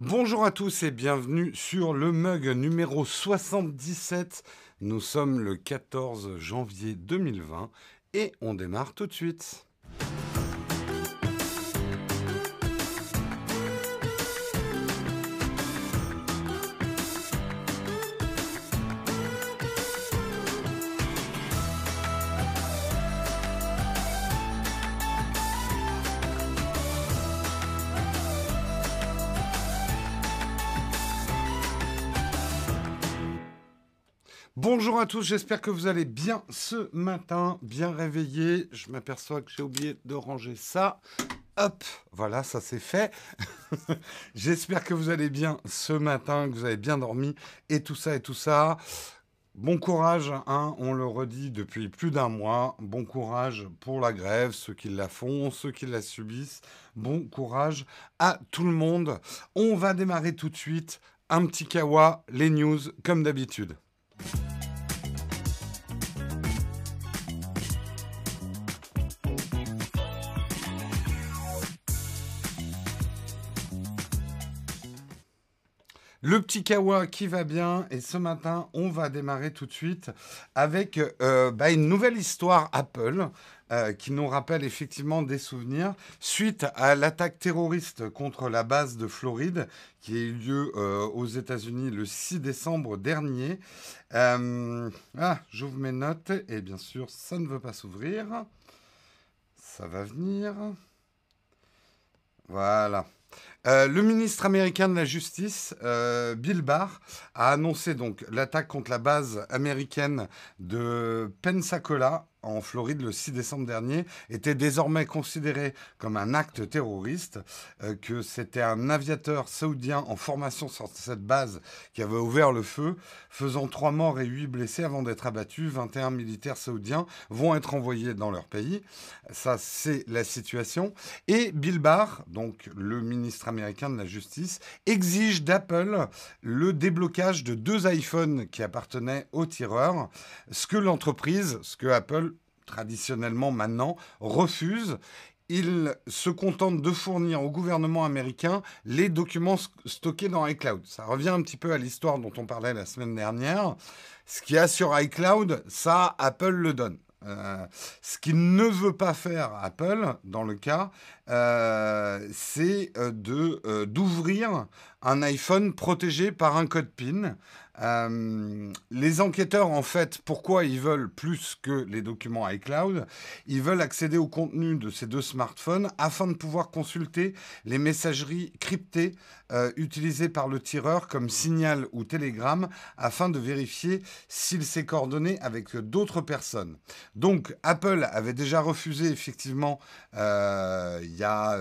Bonjour à tous et bienvenue sur le mug numéro 77. Nous sommes le 14 janvier 2020 et on démarre tout de suite. Bonjour à tous, j'espère que vous allez bien ce matin, bien réveillé. Je m'aperçois que j'ai oublié de ranger ça. Hop, voilà, ça c'est fait. j'espère que vous allez bien ce matin, que vous avez bien dormi et tout ça et tout ça. Bon courage, hein, on le redit depuis plus d'un mois. Bon courage pour la grève, ceux qui la font, ceux qui la subissent. Bon courage à tout le monde. On va démarrer tout de suite. Un petit kawa, les news comme d'habitude. Le petit kawa qui va bien et ce matin on va démarrer tout de suite avec euh, bah, une nouvelle histoire Apple euh, qui nous rappelle effectivement des souvenirs suite à l'attaque terroriste contre la base de Floride qui a eu lieu euh, aux États-Unis le 6 décembre dernier. ah, j'ouvre mes notes et bien sûr ça ne veut pas s'ouvrir. Ça va venir. Voilà. Euh, le ministre américain de la Justice, euh, Bill Barr, a annoncé donc l'attaque contre la base américaine de Pensacola en Floride le 6 décembre dernier était désormais considéré comme un acte terroriste, euh, que c'était un aviateur saoudien en formation sur cette base qui avait ouvert le feu, faisant trois morts et huit blessés avant d'être abattus. 21 militaires saoudiens vont être envoyés dans leur pays. Ça, c'est la situation. Et Bill Barr, donc le ministre américain de la Justice, exige d'Apple le déblocage de deux iPhones qui appartenaient aux tireurs, ce que l'entreprise, ce que Apple traditionnellement maintenant, refuse. Il se contente de fournir au gouvernement américain les documents stockés dans iCloud. Ça revient un petit peu à l'histoire dont on parlait la semaine dernière. Ce qu'il y a sur iCloud, ça, Apple le donne. Euh, ce qu'il ne veut pas faire Apple, dans le cas, euh, c'est euh, de d'ouvrir un iPhone protégé par un code PIN. Euh, les enquêteurs, en fait, pourquoi ils veulent plus que les documents iCloud Ils veulent accéder au contenu de ces deux smartphones afin de pouvoir consulter les messageries cryptées euh, utilisées par le tireur comme Signal ou Telegram afin de vérifier s'il s'est coordonné avec d'autres personnes. Donc, Apple avait déjà refusé, effectivement, euh, il y a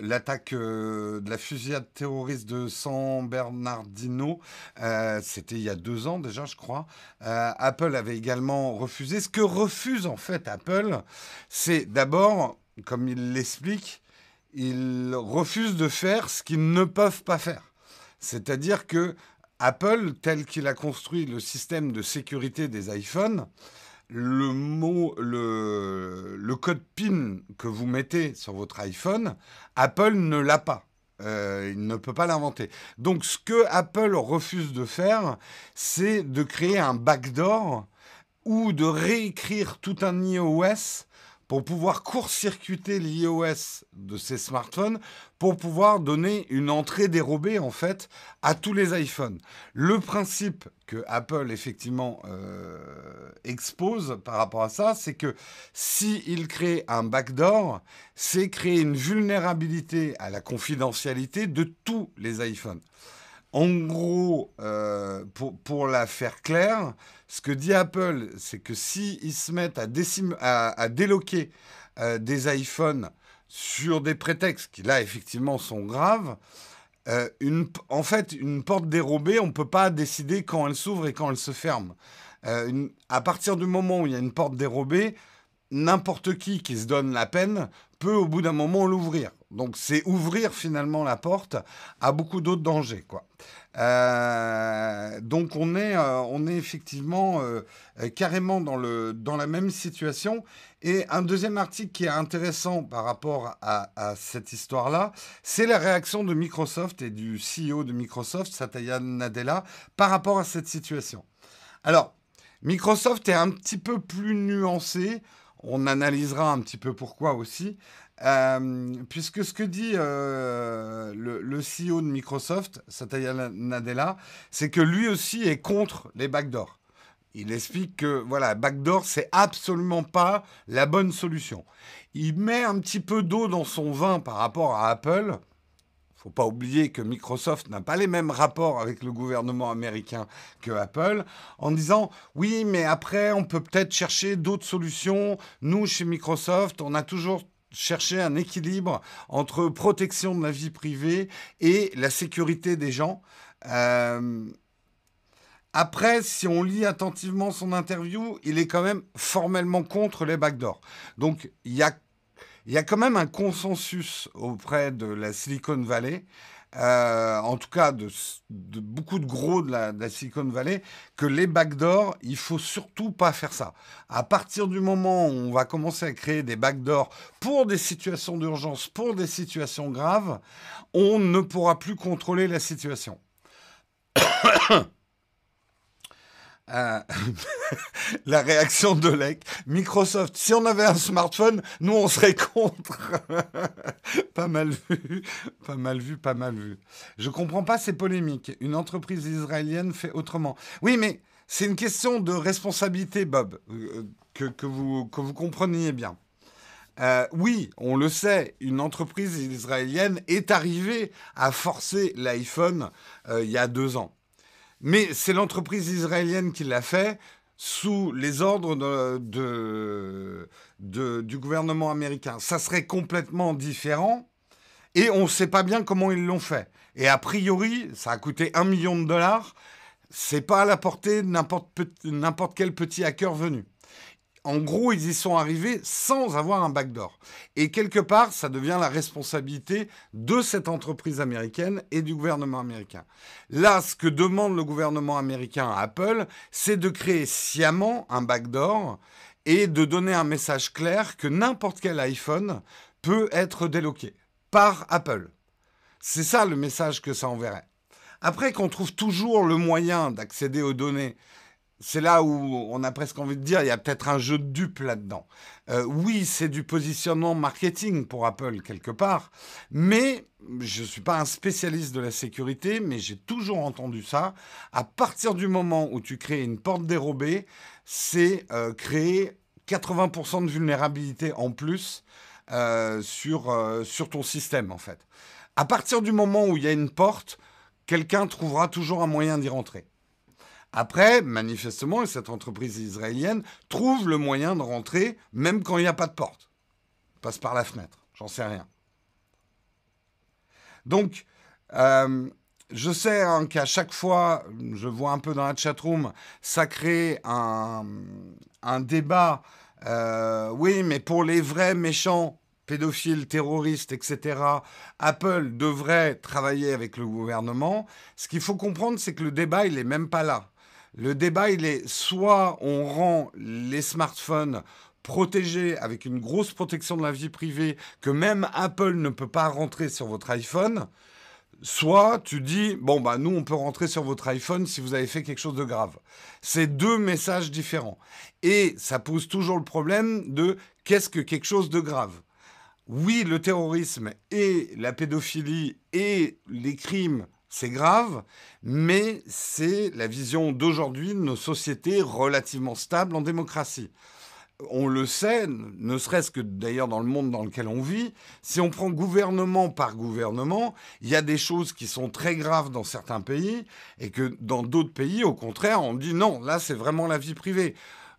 l'attaque de la fusillade terroriste de San Bernardino. C'était il y a deux ans déjà, je crois. Euh, Apple avait également refusé. Ce que refuse en fait Apple, c'est d'abord, comme il l'explique, ils refusent de faire ce qu'ils ne peuvent pas faire. C'est-à-dire que Apple, tel qu'il a construit le système de sécurité des iPhones, le mot, le, le code PIN que vous mettez sur votre iPhone, Apple ne l'a pas. Euh, il ne peut pas l'inventer. Donc ce que Apple refuse de faire, c'est de créer un backdoor ou de réécrire tout un iOS pour pouvoir court-circuiter l'iOS de ces smartphones pour pouvoir donner une entrée dérobée en fait à tous les iPhones. Le principe que Apple effectivement euh, expose par rapport à ça, c'est que s'il crée un backdoor, c'est créer une vulnérabilité à la confidentialité de tous les iPhones. En gros, euh, pour, la faire claire, ce que dit Apple, c'est que s'ils se mettent à, déloquer euh, des iPhones sur des prétextes qui, là, effectivement, sont graves, euh, en fait, une porte dérobée, on ne peut pas décider quand elle s'ouvre et quand elle se ferme. à partir du moment où il y a une porte dérobée, n'importe qui qui se donne la peine peut au bout d'un moment l'ouvrir. Donc c'est ouvrir finalement la porte à beaucoup d'autres dangers. Quoi. Euh, donc on est, euh, on est effectivement euh, carrément dans, le, dans la même situation. Et un deuxième article qui est intéressant par rapport à, à cette histoire-là, c'est la réaction de Microsoft et du CEO de Microsoft, Satya Nadella, par rapport à cette situation. Alors, Microsoft est un petit peu plus nuancé. On analysera un petit peu pourquoi aussi. Euh, puisque ce que dit euh, le, CEO de Microsoft, Satya Nadella, c'est que lui aussi est contre les backdoors. Il explique que voilà, backdoor, c'est absolument pas la bonne solution. Il met un petit peu d'eau dans son vin par rapport à Apple faut pas oublier que Microsoft n'a pas les mêmes rapports avec le gouvernement américain que Apple, en disant oui, mais après, on peut peut-être chercher d'autres solutions. Nous, chez Microsoft, on a toujours cherché un équilibre entre protection de la vie privée et la sécurité des gens. Euh, après, si on lit attentivement son interview, il est quand même formellement contre les backdoors. Donc, il y a il y a quand même un consensus auprès de la Silicon Valley, euh, en tout cas de, beaucoup de gros de la, Silicon Valley, que les backdoors, il faut surtout pas faire ça. À partir du moment où on va commencer à créer des backdoors pour des situations d'urgence, pour des situations graves, on ne pourra plus contrôler la situation. Euh, la réaction de Lec. Microsoft, si on avait un smartphone, nous on serait contre. pas mal vu, pas mal vu, pas mal vu. Je comprends pas ces polémiques. Une entreprise israélienne fait autrement. Oui, mais c'est une question de responsabilité, Bob, euh, que, vous, que vous compreniez bien. Euh, oui, on le sait, une entreprise israélienne est arrivée à forcer l'iPhone il y a deux ans. Mais c'est l'entreprise israélienne qui l'a fait sous les ordres du gouvernement américain. Ça serait complètement différent et on ne sait pas bien comment ils l'ont fait. Et a priori, ça a coûté un million de dollars. C'est pas à la portée de n'importe quel petit hacker venu en gros, ils y sont arrivés sans avoir un backdoor. Et quelque part, ça devient la responsabilité de cette entreprise américaine et du gouvernement américain. Là, ce que demande le gouvernement américain à Apple, c'est de créer sciemment un backdoor et de donner un message clair que n'importe quel iPhone peut être déloqué par Apple. C'est ça le message que ça enverrait. Après qu'on trouve toujours le moyen d'accéder aux données c'est là où on a presque envie de dire, il y a peut-être un jeu de dupe là-dedans. Euh, oui, c'est du positionnement marketing pour Apple quelque part, mais je ne suis pas un spécialiste de la sécurité, mais j'ai toujours entendu ça. À partir du moment où tu crées une porte dérobée, c'est euh, créer 80% de vulnérabilité en plus euh, sur, sur ton système, en fait. À partir du moment où il y a une porte, quelqu'un trouvera toujours un moyen d'y rentrer. Après, manifestement, cette entreprise israélienne trouve le moyen de rentrer même quand il n'y a pas de porte. Passe par la fenêtre, j'en sais rien. Donc, euh, je sais hein, qu'à chaque fois, je vois un peu dans la chatroom, ça crée un, débat. Euh, oui, mais pour les vrais méchants, pédophiles, terroristes, etc., Apple devrait travailler avec le gouvernement. Ce qu'il faut comprendre, c'est que le débat, il n'est même pas là. Le débat, il est soit on rend les smartphones protégés avec une grosse protection de la vie privée que même Apple ne peut pas rentrer sur votre iPhone, soit tu dis bon bah nous on peut rentrer sur votre iPhone si vous avez fait quelque chose de grave. C'est deux messages différents et ça pose toujours le problème de qu'est-ce que quelque chose de grave. Oui, le terrorisme et la pédophilie et les crimes c'est grave, mais c'est la vision d'aujourd'hui de nos sociétés relativement stables en démocratie. On le sait, ne serait-ce que d'ailleurs dans le monde dans lequel on vit, si on prend gouvernement par gouvernement, il y a des choses qui sont très graves dans certains pays et que dans d'autres pays, au contraire, on dit non, là c'est vraiment la vie privée.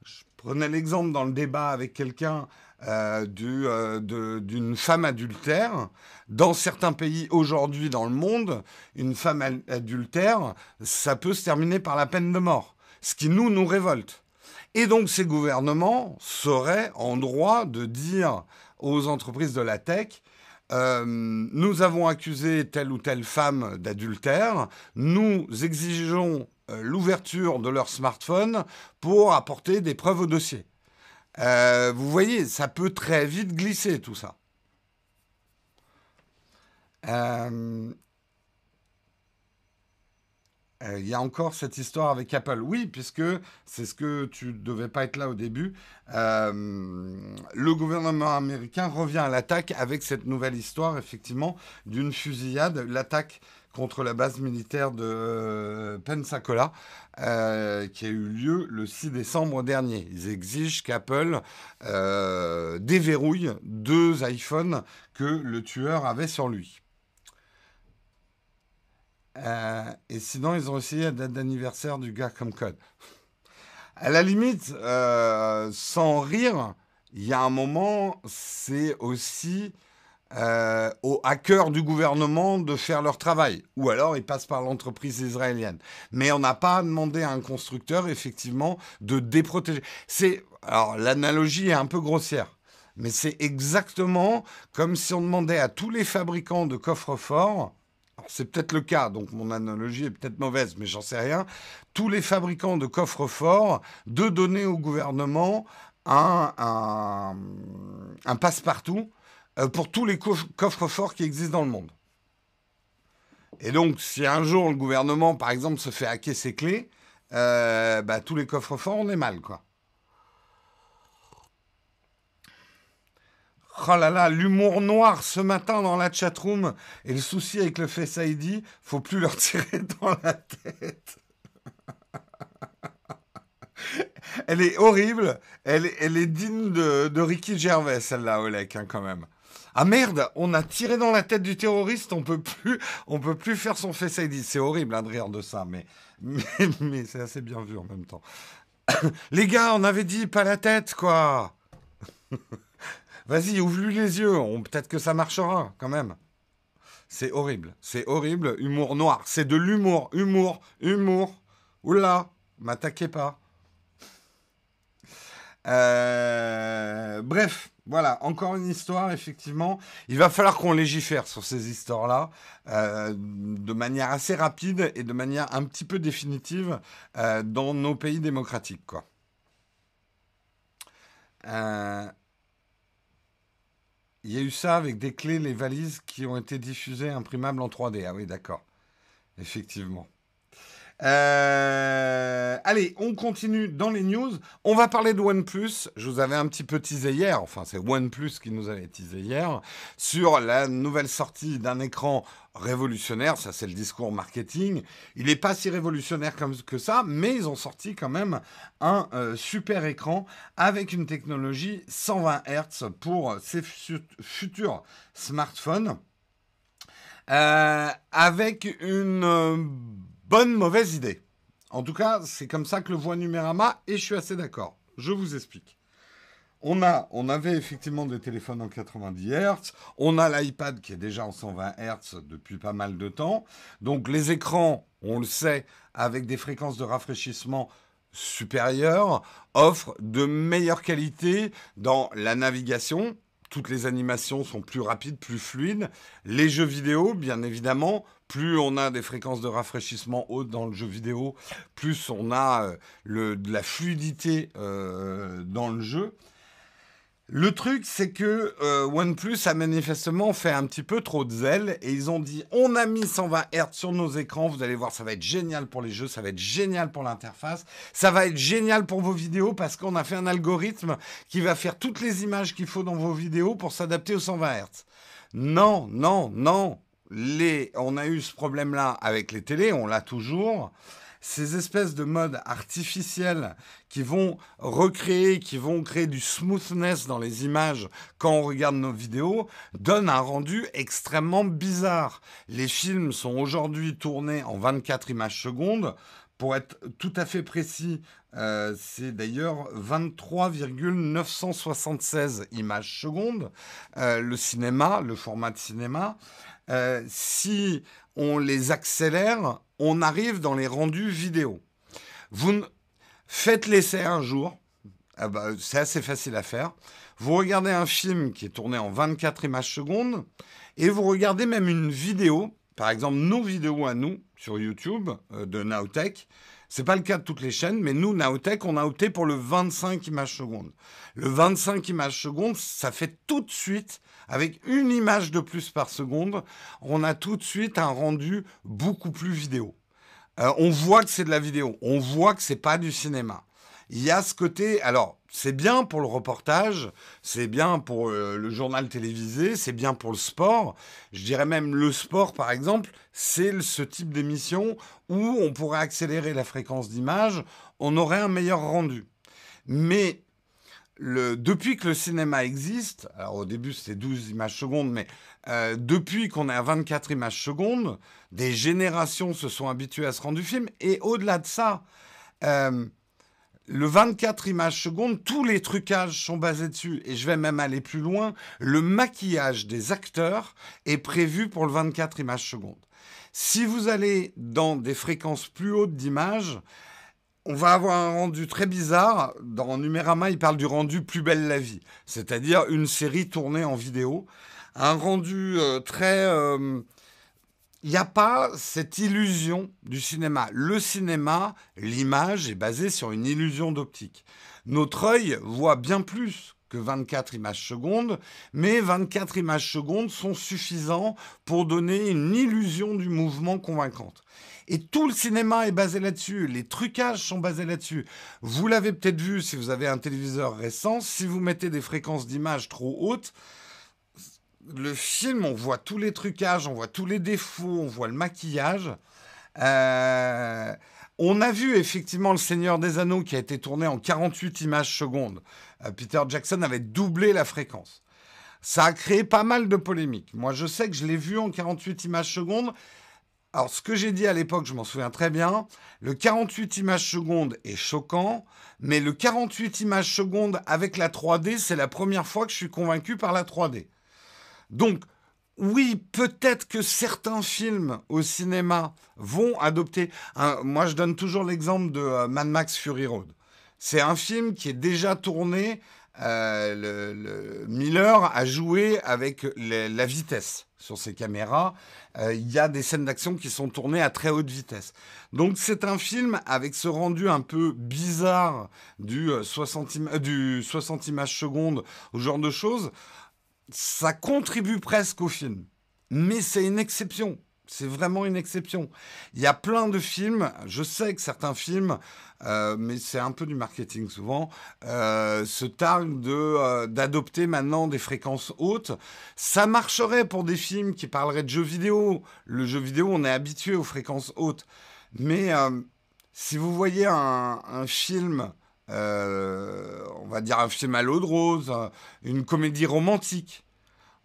Je prenais l'exemple dans le débat avec quelqu'un euh, euh, d'une femme adultère. Dans certains pays aujourd'hui dans le monde, une femme adultère, ça peut se terminer par la peine de mort, ce qui nous, nous révolte. Et donc ces gouvernements seraient en droit de dire aux entreprises de la tech, euh, nous avons accusé telle ou telle femme d'adultère, nous exigeons l'ouverture de leur smartphone pour apporter des preuves au dossier. Euh, vous voyez, ça peut très vite glisser tout ça. Euh, il y a encore cette histoire avec Apple. Oui, puisque c'est ce que tu ne devais pas être là au début. Euh, le gouvernement américain revient à l'attaque avec cette nouvelle histoire, effectivement, d'une fusillade, l'attaque contre la base militaire de euh, Pensacola, qui a eu lieu le 6 décembre dernier. Ils exigent qu'Apple déverrouille deux iPhones que le tueur avait sur lui. Euh, et sinon, ils ont essayé la date d'anniversaire du gars comme code. À la limite, euh, sans rire, il y a un moment, c'est aussi euh, aux hackers du gouvernement de faire leur travail. Ou alors, ils passent par l'entreprise israélienne. Mais on n'a pas demandé à un constructeur, effectivement, de déprotéger. Alors, l'analogie est un peu grossière. Mais c'est exactement comme si on demandait à tous les fabricants de coffres forts c'est peut-être le cas, donc mon analogie est peut-être mauvaise, mais j'en sais rien. Tous les fabricants de coffres forts de donner au gouvernement un, passe-partout pour tous les coffres forts qui existent dans le monde. Et donc, si un jour le gouvernement, par exemple, se fait hacker ses clés, euh, bah, tous les coffres forts, on est mal, quoi. Oh là là, l'humour noir ce matin dans la chatroom et le souci avec le Face ID, faut plus leur tirer dans la tête. elle est horrible, elle elle est digne de, Ricky Gervais, celle-là, Olek, hein, quand même. Ah merde, on a tiré dans la tête du terroriste, on peut plus, on peut plus faire son Face ID. C'est horrible hein, de rire de ça, mais, mais, c'est assez bien vu en même temps. Les gars, on avait dit pas la tête, quoi. Vas-y, ouvre-lui les yeux. Peut-être que ça marchera quand même. C'est horrible. C'est horrible. Humour noir. C'est de l'humour. Humour. Humour. Oula. M'attaquez pas. Euh, bref, voilà, encore une histoire, effectivement. Il va falloir qu'on légifère sur ces histoires-là euh, de manière assez rapide et de manière un petit peu définitive euh, dans nos pays démocratiques, quoi. Il y a eu ça avec des clés, les valises qui ont été diffusées imprimables en 3D. Ah oui, d'accord. Effectivement. Euh, allez, on continue dans les news. On va parler de OnePlus. Je vous avais un petit peu teasé hier, enfin c'est OnePlus qui nous avait teasé hier, sur la nouvelle sortie d'un écran révolutionnaire. Ça, c'est le discours marketing. Il n'est pas si révolutionnaire comme que ça, mais ils ont sorti quand même un euh, super écran avec une technologie 120 Hz pour ces futurs smartphones. Euh, avec une bonne mauvaise idée. En tout cas, c'est comme ça que le voit Numérama et je suis assez d'accord. Je vous explique. On, a, on avait effectivement des téléphones en 90 Hz, on a l'iPad qui est déjà en 120 Hz depuis pas mal de temps. Donc les écrans, on le sait, avec des fréquences de rafraîchissement supérieures, offrent de meilleures qualités dans la navigation. Toutes les animations sont plus rapides, plus fluides. Les jeux vidéo, bien évidemment, plus on a des fréquences de rafraîchissement hautes dans le jeu vidéo, plus on a euh, de la fluidité euh, dans le jeu. Le truc, c'est que euh, OnePlus a manifestement fait un petit peu trop de zèle et ils ont dit on a mis 120 Hz sur nos écrans, vous allez voir, ça va être génial pour les jeux, ça va être génial pour l'interface, ça va être génial pour vos vidéos parce qu'on a fait un algorithme qui va faire toutes les images qu'il faut dans vos vidéos pour s'adapter aux 120 Hz. Non, non, non, on a eu ce problème-là avec les télés, on l'a toujours. Ces espèces de modes artificiels qui vont recréer, qui vont créer du smoothness dans les images quand on regarde nos vidéos, donnent un rendu extrêmement bizarre. Les films sont aujourd'hui tournés en 24 images secondes. Pour être tout à fait précis, euh, c'est d'ailleurs 23,976 images secondes. Euh, le cinéma, le format de cinéma. Euh, si on les accélère, on arrive dans les rendus vidéo. Vous faites l'essai un jour, ah bah, c'est assez facile à faire. Vous regardez un film qui est tourné en 24 images secondes et vous regardez même une vidéo, par exemple nos vidéos à nous sur YouTube euh, de Nowtech. C'est pas le cas de toutes les chaînes, mais nous, Nowtech, on a opté pour le 25 images secondes. Le 25 images secondes, ça fait tout de suite, avec une image de plus par seconde, on a tout de suite un rendu beaucoup plus vidéo. Euh, on voit que c'est de la vidéo, on voit que c'est pas du cinéma. Il y a ce côté, alors c'est bien pour le reportage, c'est bien pour euh, le journal télévisé, c'est bien pour le sport. Je dirais même le sport, par exemple, c'est ce type d'émission où on pourrait accélérer la fréquence d'image, on aurait un meilleur rendu. Mais depuis que le cinéma existe, alors au début c'était 12 images secondes, mais euh, depuis qu'on est à 24 images secondes, des générations se sont habituées à ce rendu film. Et au-delà de ça, euh, le 24 images secondes, tous les trucages sont basés dessus. Et je vais même aller plus loin. Le maquillage des acteurs est prévu pour le 24 images secondes. Si vous allez dans des fréquences plus hautes d'images, on va avoir un rendu très bizarre. Dans Numérama, il parle du rendu Plus belle la vie, c'est-à-dire une série tournée en vidéo. Un rendu euh, très euh, il n'y a pas cette illusion du cinéma. Le cinéma, l'image est basée sur une illusion d'optique. Notre œil voit bien plus que 24 images secondes, mais 24 images secondes sont suffisants pour donner une illusion du mouvement convaincante. Et tout le cinéma est basé là-dessus, les trucages sont basés là-dessus. Vous l'avez peut-être vu si vous avez un téléviseur récent, si vous mettez des fréquences d'image trop hautes, le film, on voit tous les trucages, on voit tous les défauts, on voit le maquillage. Euh, on a vu effectivement Le Seigneur des Anneaux qui a été tourné en 48 images secondes. Euh, Peter Jackson avait doublé la fréquence. Ça a créé pas mal de polémiques. Moi, je sais que je l'ai vu en 48 images secondes. Alors, ce que j'ai dit à l'époque, je m'en souviens très bien. Le 48 images secondes est choquant, mais le 48 images secondes avec la 3D, c'est la première fois que je suis convaincu par la 3D. Donc, oui, peut-être que certains films au cinéma vont adopter. moi, je donne toujours l'exemple de euh, Mad Max Fury Road. C'est un film qui est déjà tourné. Euh, le, Miller a joué avec la vitesse sur ses caméras. Euh, il y a des scènes d'action qui sont tournées à très haute vitesse. Donc c'est un film avec ce rendu un peu bizarre du 60, du 60 images secondes, ce genre de choses ça contribue presque au film. Mais c'est une exception. C'est vraiment une exception. Il y a plein de films, je sais que certains films, euh, mais c'est un peu du marketing souvent, euh, se targuent de, euh, d'adopter maintenant des fréquences hautes. Ça marcherait pour des films qui parleraient de jeux vidéo. Le jeu vidéo, on est habitué aux fréquences hautes. Mais si vous voyez un, film euh, on va dire un film à l'eau de rose, une comédie romantique,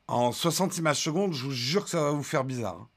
en 60 images secondes, je vous jure que ça va vous faire bizarre.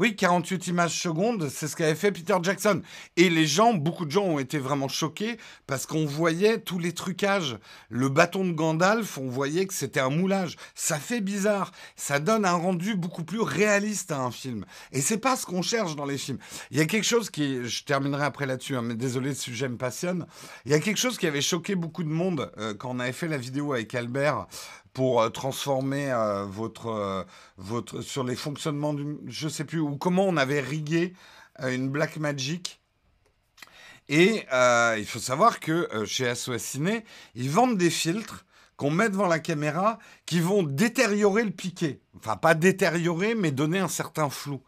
Oui, 48 images secondes, c'est ce qu'avait fait Peter Jackson. Et les gens, beaucoup de gens ont été vraiment choqués parce qu'on voyait tous les trucages. Le bâton de Gandalf, on voyait que c'était un moulage. Ça fait bizarre. Ça donne un rendu beaucoup plus réaliste à un film. Et c'est pas ce qu'on cherche dans les films. Il y a quelque chose qui, je terminerai après là-dessus, hein, mais désolé, ce sujet me passionne. Il y a quelque chose qui avait choqué beaucoup de monde euh, quand on avait fait la vidéo avec Albert pour euh, transformer euh, votre, euh, votre sur les fonctionnements du je sais plus ou comment on avait rigué une Black Magic. Et il faut savoir que chez SOS Ciné, ils vendent des filtres qu'on met devant la caméra qui vont détériorer le piqué. Enfin, pas détériorer, mais donner un certain flou.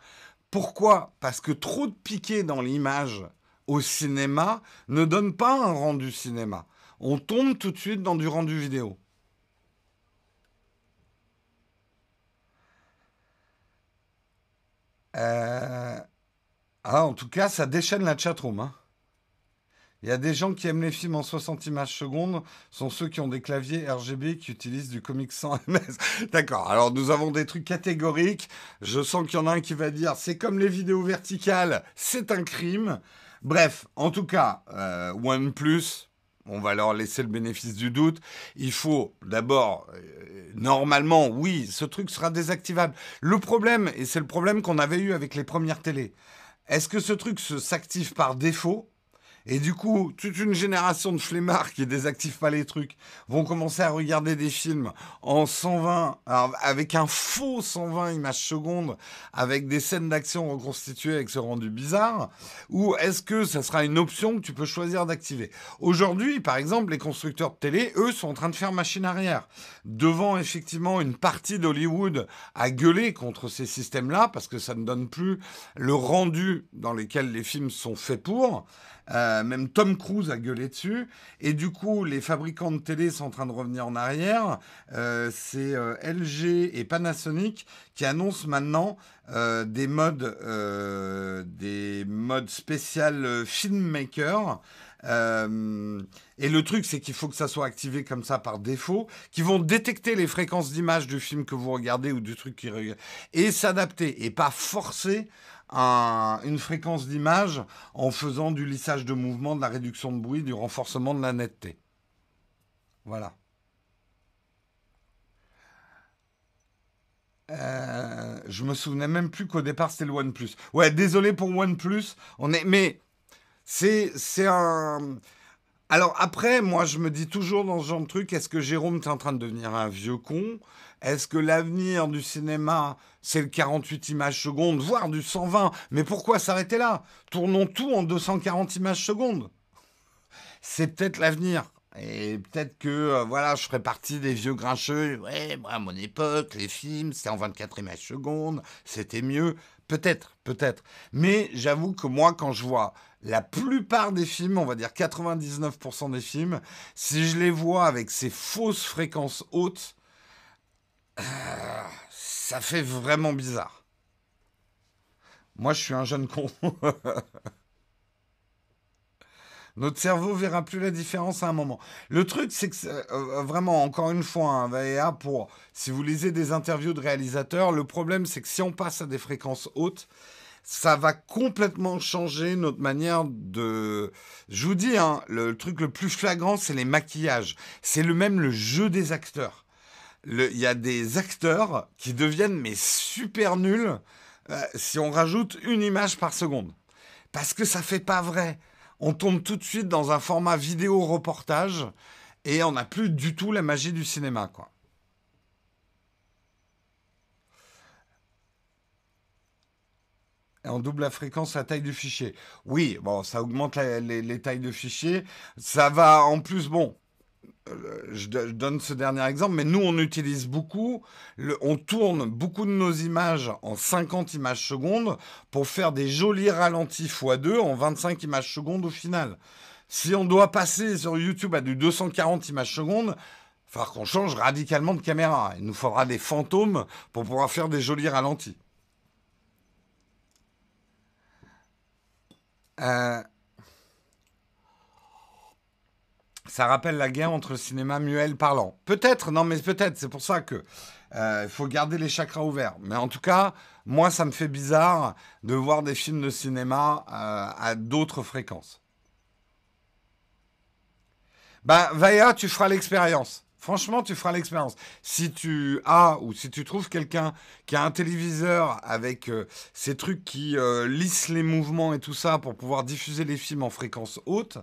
Pourquoi? Parce que trop de piqué dans l'image au cinéma ne donne pas un rendu cinéma. On tombe tout de suite dans du rendu vidéo. Euh, ah, en tout cas, ça déchaîne la chatroom. Hein. Il y a des gens qui aiment les films en 60 images secondes, sont ceux qui ont des claviers RGB qui utilisent du comic sans ms. D'accord, alors nous avons des trucs catégoriques. Je sens qu'il y en a un qui va dire c'est comme les vidéos verticales, c'est un crime. Bref, en tout cas, euh, OnePlus, on va leur laisser le bénéfice du doute. Il faut d'abord, euh, normalement, oui, ce truc sera désactivable. Le problème, et c'est le problème qu'on avait eu avec les premières télés, est-ce que ce truc s'active par défaut? Et du coup, toute une génération de flemmards qui désactivent pas les trucs vont commencer à regarder des films en 120, avec un faux 120 images secondes, avec des scènes d'action reconstituées avec ce rendu bizarre, ou est-ce que ça sera une option que tu peux choisir d'activer? Aujourd'hui, par exemple, les constructeurs de télé, eux, sont en train de faire machine arrière, devant effectivement une partie d'Hollywood à gueuler contre ces systèmes-là, parce que ça ne donne plus le rendu dans lequel les films sont faits pour. Euh, même Tom Cruise a gueulé dessus. Et du coup, les fabricants de télé sont en train de revenir en arrière. Euh, c'est euh, LG et Panasonic qui annoncent maintenant des modes, des modes spécial filmmaker. et le truc, c'est qu'il faut que ça soit activé comme ça par défaut, qui vont détecter les fréquences d'image du film que vous regardez ou du truc qui et s'adapter et pas forcer une fréquence d'image en faisant du lissage de mouvement, de la réduction de bruit, du renforcement de la netteté. Voilà. Euh, je me souvenais même plus qu'au départ c'était le OnePlus. Ouais, désolé pour OnePlus. On est, mais c'est c'est un. Alors après, moi je me dis toujours dans ce genre de truc, est-ce que Jérôme est en train de devenir un vieux con? Est-ce que l'avenir du cinéma, c'est le 48 images secondes, voire du 120 Mais pourquoi s'arrêter là? Tournons tout en 240 images secondes. C'est peut-être l'avenir. Et peut-être que euh, voilà, je ferai partie des vieux grincheux. Ouais, moi, à mon époque, les films, c'était en 24 images secondes, c'était mieux. Peut-être, peut-être. Mais j'avoue que moi, quand je vois la plupart des films, on va dire 99% des films, si je les vois avec ces fausses fréquences hautes, ça fait vraiment bizarre. Moi, je suis un jeune con. Notre cerveau verra plus la différence à un moment. Le truc, c'est que euh, euh, vraiment, encore une fois, hein, pour si vous lisez des interviews de réalisateurs, le problème, c'est que si on passe à des fréquences hautes, ça va complètement changer notre manière de. Je vous dis, hein, le truc le plus flagrant, c'est les maquillages. C'est le même le jeu des acteurs il y a des acteurs qui deviennent mais super nuls euh, si on rajoute une image par seconde. Parce que ça fait pas vrai. On tombe tout de suite dans un format vidéo reportage et on n'a plus du tout la magie du cinéma, quoi. On double la fréquence, la taille du fichier. Oui, bon, ça augmente les, tailles de fichier. Ça va en plus, bon, euh, je, donne ce dernier exemple, mais nous, on utilise beaucoup, on tourne beaucoup de nos images en 50 images secondes pour faire des jolis ralentis x2 en 25 images secondes au final. Si on doit passer sur YouTube à du 240 images secondes, il faudra qu'on change radicalement de caméra. Il nous faudra des fantômes pour pouvoir faire des jolis ralentis. Euh, ça rappelle la guerre entre le cinéma le parlant. Peut-être, non mais peut-être, c'est pour ça que euh, il faut garder les chakras ouverts. Mais en tout cas, moi, ça me fait bizarre de voir des films de cinéma euh, à d'autres fréquences. Ben, Vaya, tu feras l'expérience. Franchement, tu feras l'expérience. Si tu as ou si tu trouves quelqu'un qui a un téléviseur avec euh, ces trucs qui lissent les mouvements et tout ça pour pouvoir diffuser les films en fréquence haute,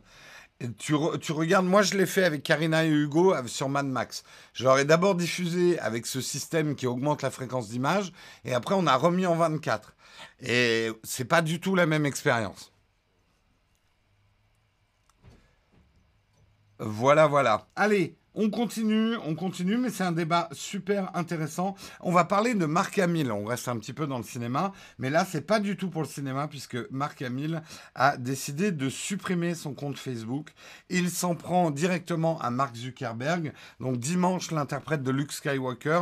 tu, regardes, moi je l'ai fait avec Karina et Hugo sur Mad Max. Je leur ai d'abord diffusé avec ce système qui augmente la fréquence d'image, et après on a remis en 24. Et c'est pas du tout la même expérience. Voilà, voilà. Allez, on continue, on continue, mais c'est un débat super intéressant. On va parler de Marc Hamill. On reste un petit peu dans le cinéma, mais là, c'est pas du tout pour le cinéma puisque Marc Hamill a décidé de supprimer son compte Facebook. Il s'en prend directement à Mark Zuckerberg. Donc dimanche, l'interprète de Luke Skywalker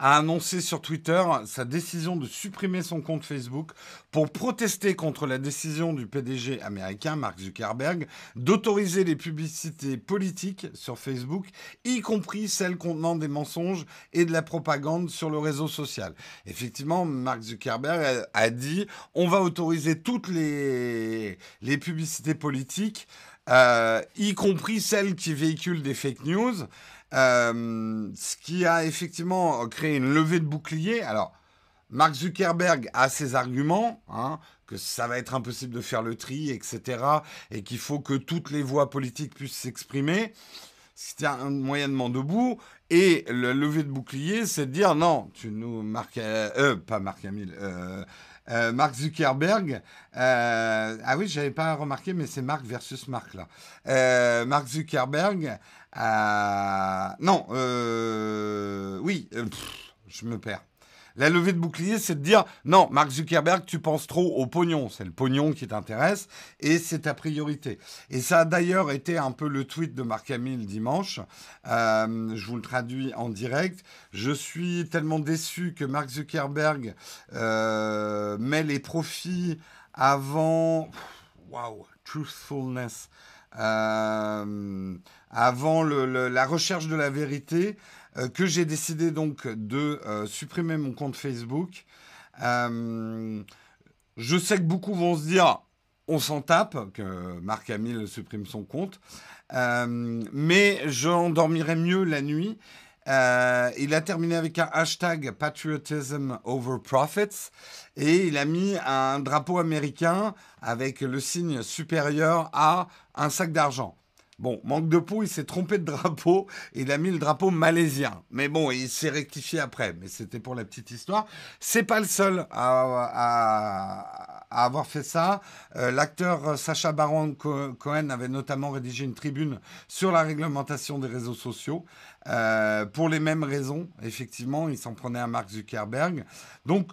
a annoncé sur Twitter sa décision de supprimer son compte Facebook pour protester contre la décision du PDG américain Mark Zuckerberg d'autoriser les publicités politiques sur Facebook, y compris celles contenant des mensonges et de la propagande sur le réseau social. Effectivement, Mark Zuckerberg a, dit on va autoriser toutes les, publicités politiques, euh, y compris celles qui véhiculent des fake news. Euh, ce qui a effectivement créé une levée de bouclier. Alors, Mark Zuckerberg a ses arguments, hein, que ça va être impossible de faire le tri, etc., et qu'il faut que toutes les voix politiques puissent s'exprimer. C'est un moyennement debout. Et le lever de bouclier, c'est de dire non, tu nous marques, euh, pas Marc Hamill, euh, euh, Mark Zuckerberg. Euh, ah oui, j'avais pas remarqué, mais c'est Mark versus Mark là. Euh, Mark Zuckerberg. Non, oui, je me perds. La levée de bouclier, c'est de dire non, Mark Zuckerberg, tu penses trop au pognon. C'est le pognon qui t'intéresse et c'est ta priorité. Et ça a d'ailleurs été un peu le tweet de Marc Hamill dimanche. Euh, je vous le traduis en direct. Je suis tellement déçu que Mark Zuckerberg euh, met les profits avant. Waouh, truthfulness. Euh, avant la recherche de la vérité. Euh, que j'ai décidé donc de euh, supprimer mon compte Facebook. Je sais que beaucoup vont se dire, on s'en tape, que Marc Hamill supprime son compte, mais j'endormirai mieux la nuit. Il a terminé avec un hashtag Patriotism over Profits et il a mis un drapeau américain avec le signe supérieur à un sac d'argent. Bon, manque de peau, il s'est trompé de drapeau. Il a mis le drapeau malaisien. Mais bon, il s'est rectifié après. Mais c'était pour la petite histoire. C'est pas le seul à, avoir fait ça. Euh, l'acteur Sacha Baron Cohen avait notamment rédigé une tribune sur la réglementation des réseaux sociaux. Euh, pour les mêmes raisons, effectivement, il s'en prenait à Mark Zuckerberg. Donc,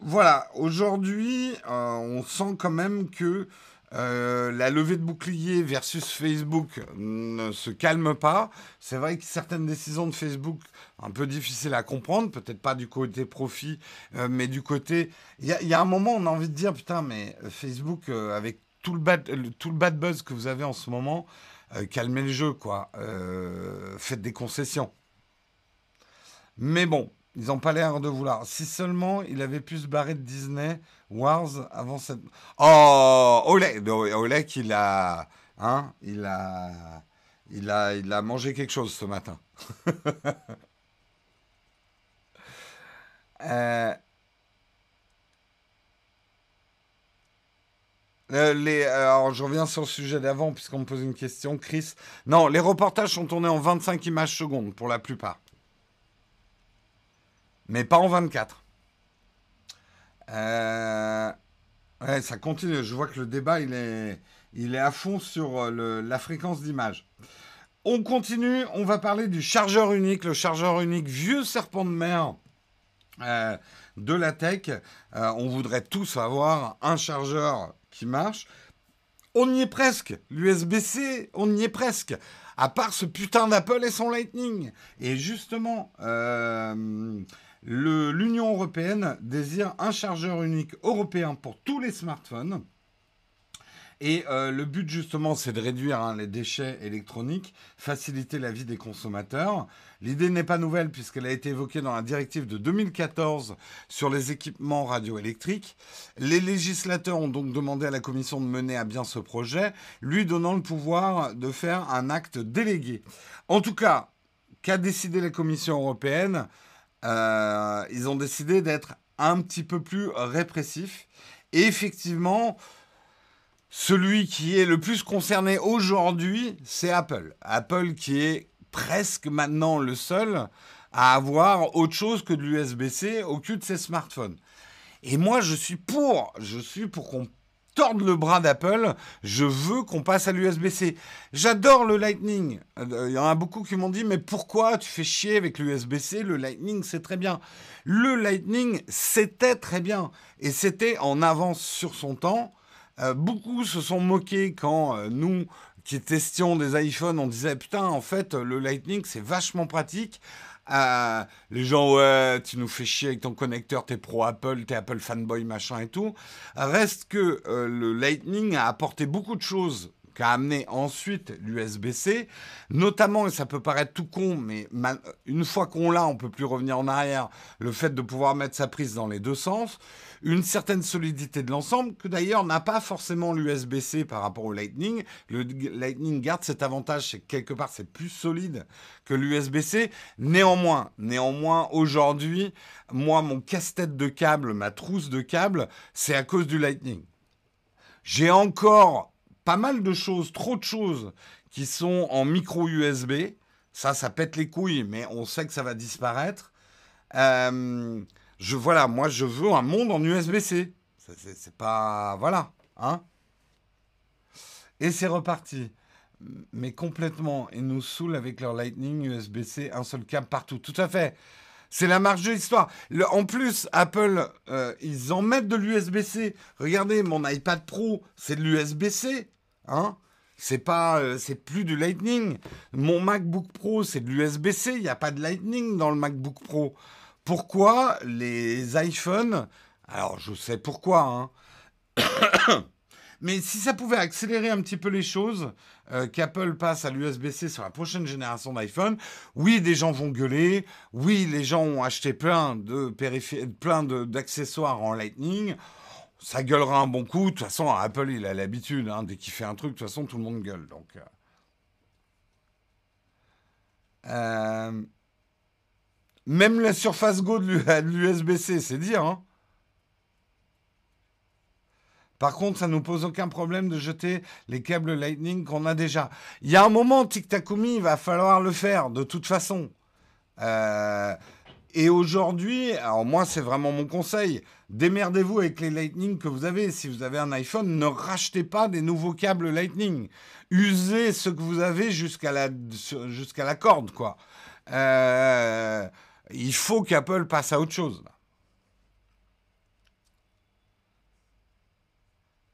voilà, aujourd'hui, euh, on sent quand même que euh, la levée de bouclier versus Facebook ne se calme pas. C'est vrai que certaines décisions de Facebook, un peu difficiles à comprendre, peut-être pas du côté profit, euh, mais du côté... Il y, a un moment, on a envie de dire, putain, mais Facebook, euh, avec tout le, bad, tout le bad buzz que vous avez en ce moment, calmez le jeu, quoi. faites des concessions. Mais bon, ils n'ont pas l'air de vouloir. Si seulement il avait pu se barrer de Disney Wars avant cette. Oh Oleg, Oleg, il a, hein, il a, il a, il a mangé quelque chose ce matin. euh... euh les, alors, je reviens sur le sujet d'avant, puisqu'on me pose une question. Chris, non, les reportages sont tournés en 25 images secondes pour la plupart mais pas en 24. Euh, ouais, ça continue. Je vois que le débat, il est, il est à fond sur euh, la fréquence d'image. On continue, on va parler du chargeur unique, le chargeur unique vieux serpent de mer euh, de la tech. on voudrait tous avoir un chargeur qui marche. On y est presque. L'USB-C, on y est presque. À part ce putain d'Apple et son Lightning. Et justement, l'Union européenne désire un chargeur unique européen pour tous les smartphones. Et euh, le but justement, c'est de réduire hein, les déchets électroniques, faciliter la vie des consommateurs. L'idée n'est pas nouvelle puisqu'elle a été évoquée dans la directive de 2014 sur les équipements radioélectriques. Les législateurs ont donc demandé à la Commission de mener à bien ce projet, lui donnant le pouvoir de faire un acte délégué. En tout cas, qu'a décidé la Commission européenne? Euh, ils ont décidé d'être un petit peu plus répressifs. Et effectivement, celui qui est le plus concerné aujourd'hui, c'est Apple. Apple qui est presque maintenant le seul à avoir autre chose que de l'USB-C au cul de ses smartphones. Et moi, je suis pour, je suis pour qu'on tordre le bras d'Apple, je veux qu'on passe à l'USB-C. J'adore le Lightning. Il y en a beaucoup qui m'ont dit, mais pourquoi tu fais chier avec l'USB-C Le Lightning, c'est très bien. Le Lightning, c'était très bien. Et c'était en avance sur son temps. Euh, beaucoup se sont moqués quand euh, nous, qui testions des iPhones, on disait, putain, en fait, le Lightning, c'est vachement pratique les gens, ouais, tu nous fais chier avec ton connecteur, t'es pro Apple, t'es Apple fanboy, machin et tout. Reste que euh, le Lightning a apporté beaucoup de choses qu'a amené ensuite l'USB-C, notamment, et ça peut paraître tout con, mais une fois qu'on l'a, on peut plus revenir en arrière, le fait de pouvoir mettre sa prise dans les deux sens, une certaine solidité de l'ensemble, que d'ailleurs n'a pas forcément l'USB-C par rapport au Lightning. Le Lightning garde cet avantage, c'est que quelque part c'est plus solide que l'USB-C. Néanmoins, néanmoins, aujourd'hui, moi, mon casse-tête de câble, ma trousse de câble, c'est à cause du Lightning. J'ai encore pas mal de choses, trop de choses qui sont en micro USB. Ça, ça pète les couilles, mais on sait que ça va disparaître. Euh, je voilà, moi je veux un monde en USB-C. C'est pas voilà, hein. Et c'est reparti. Mais complètement, ils nous saoulent avec leur Lightning USB-C, un seul câble partout. Tout à fait. C'est la marge de l'histoire. En plus, Apple, euh, ils en mettent de l'USB-C. Regardez, mon iPad Pro, c'est de l'USB-C. Hein c'est pas, euh, c'est plus du Lightning. Mon MacBook Pro, c'est de l'USB-C. Il n'y a pas de Lightning dans le MacBook Pro. Pourquoi les iPhones Alors, je sais pourquoi. Hein. Mais si ça pouvait accélérer un petit peu les choses, euh, qu'Apple passe à l'USB-C sur la prochaine génération d'iPhone, oui, des gens vont gueuler, oui, les gens ont acheté plein de plein d'accessoires en Lightning, ça gueulera un bon coup. De toute façon, Apple, il a l'habitude, hein, dès qu'il fait un truc, de toute façon, tout le monde gueule. Donc, euh. Même la Surface Go de l'USB-C, c'est dire. Hein. Par contre, ça ne nous pose aucun problème de jeter les câbles Lightning qu'on a déjà. Il y a un moment, Tic il va falloir le faire, de toute façon. Euh, et aujourd'hui, alors moi, c'est vraiment mon conseil. Démerdez-vous avec les Lightning que vous avez. Si vous avez un iPhone, ne rachetez pas des nouveaux câbles Lightning. Usez ce que vous avez jusqu'à la, la corde, quoi. Euh, il faut qu'Apple passe à autre chose.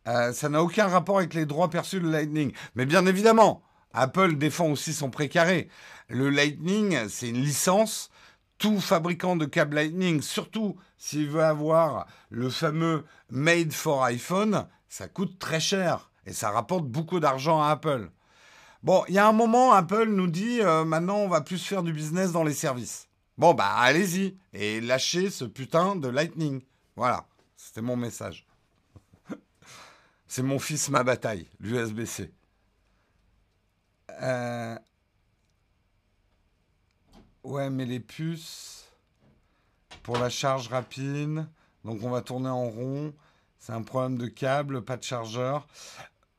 Euh, ça n'a aucun rapport avec les droits perçus de Lightning. Mais bien évidemment, Apple défend aussi son précaré. Le Lightning, c'est une licence. Tout fabricant de câbles Lightning, surtout s'il veut avoir le fameux Made for iPhone, ça coûte très cher et ça rapporte beaucoup d'argent à Apple. Bon, il y a un moment, Apple nous dit euh, maintenant on va plus faire du business dans les services. Bon, bah allez-y et lâchez ce putain de Lightning. Voilà, c'était mon message. C'est mon fils, ma bataille, l'USB-C. Euh, ouais, mais les puces pour la charge rapide, donc on va tourner en rond. C'est un problème de câble, pas de chargeur.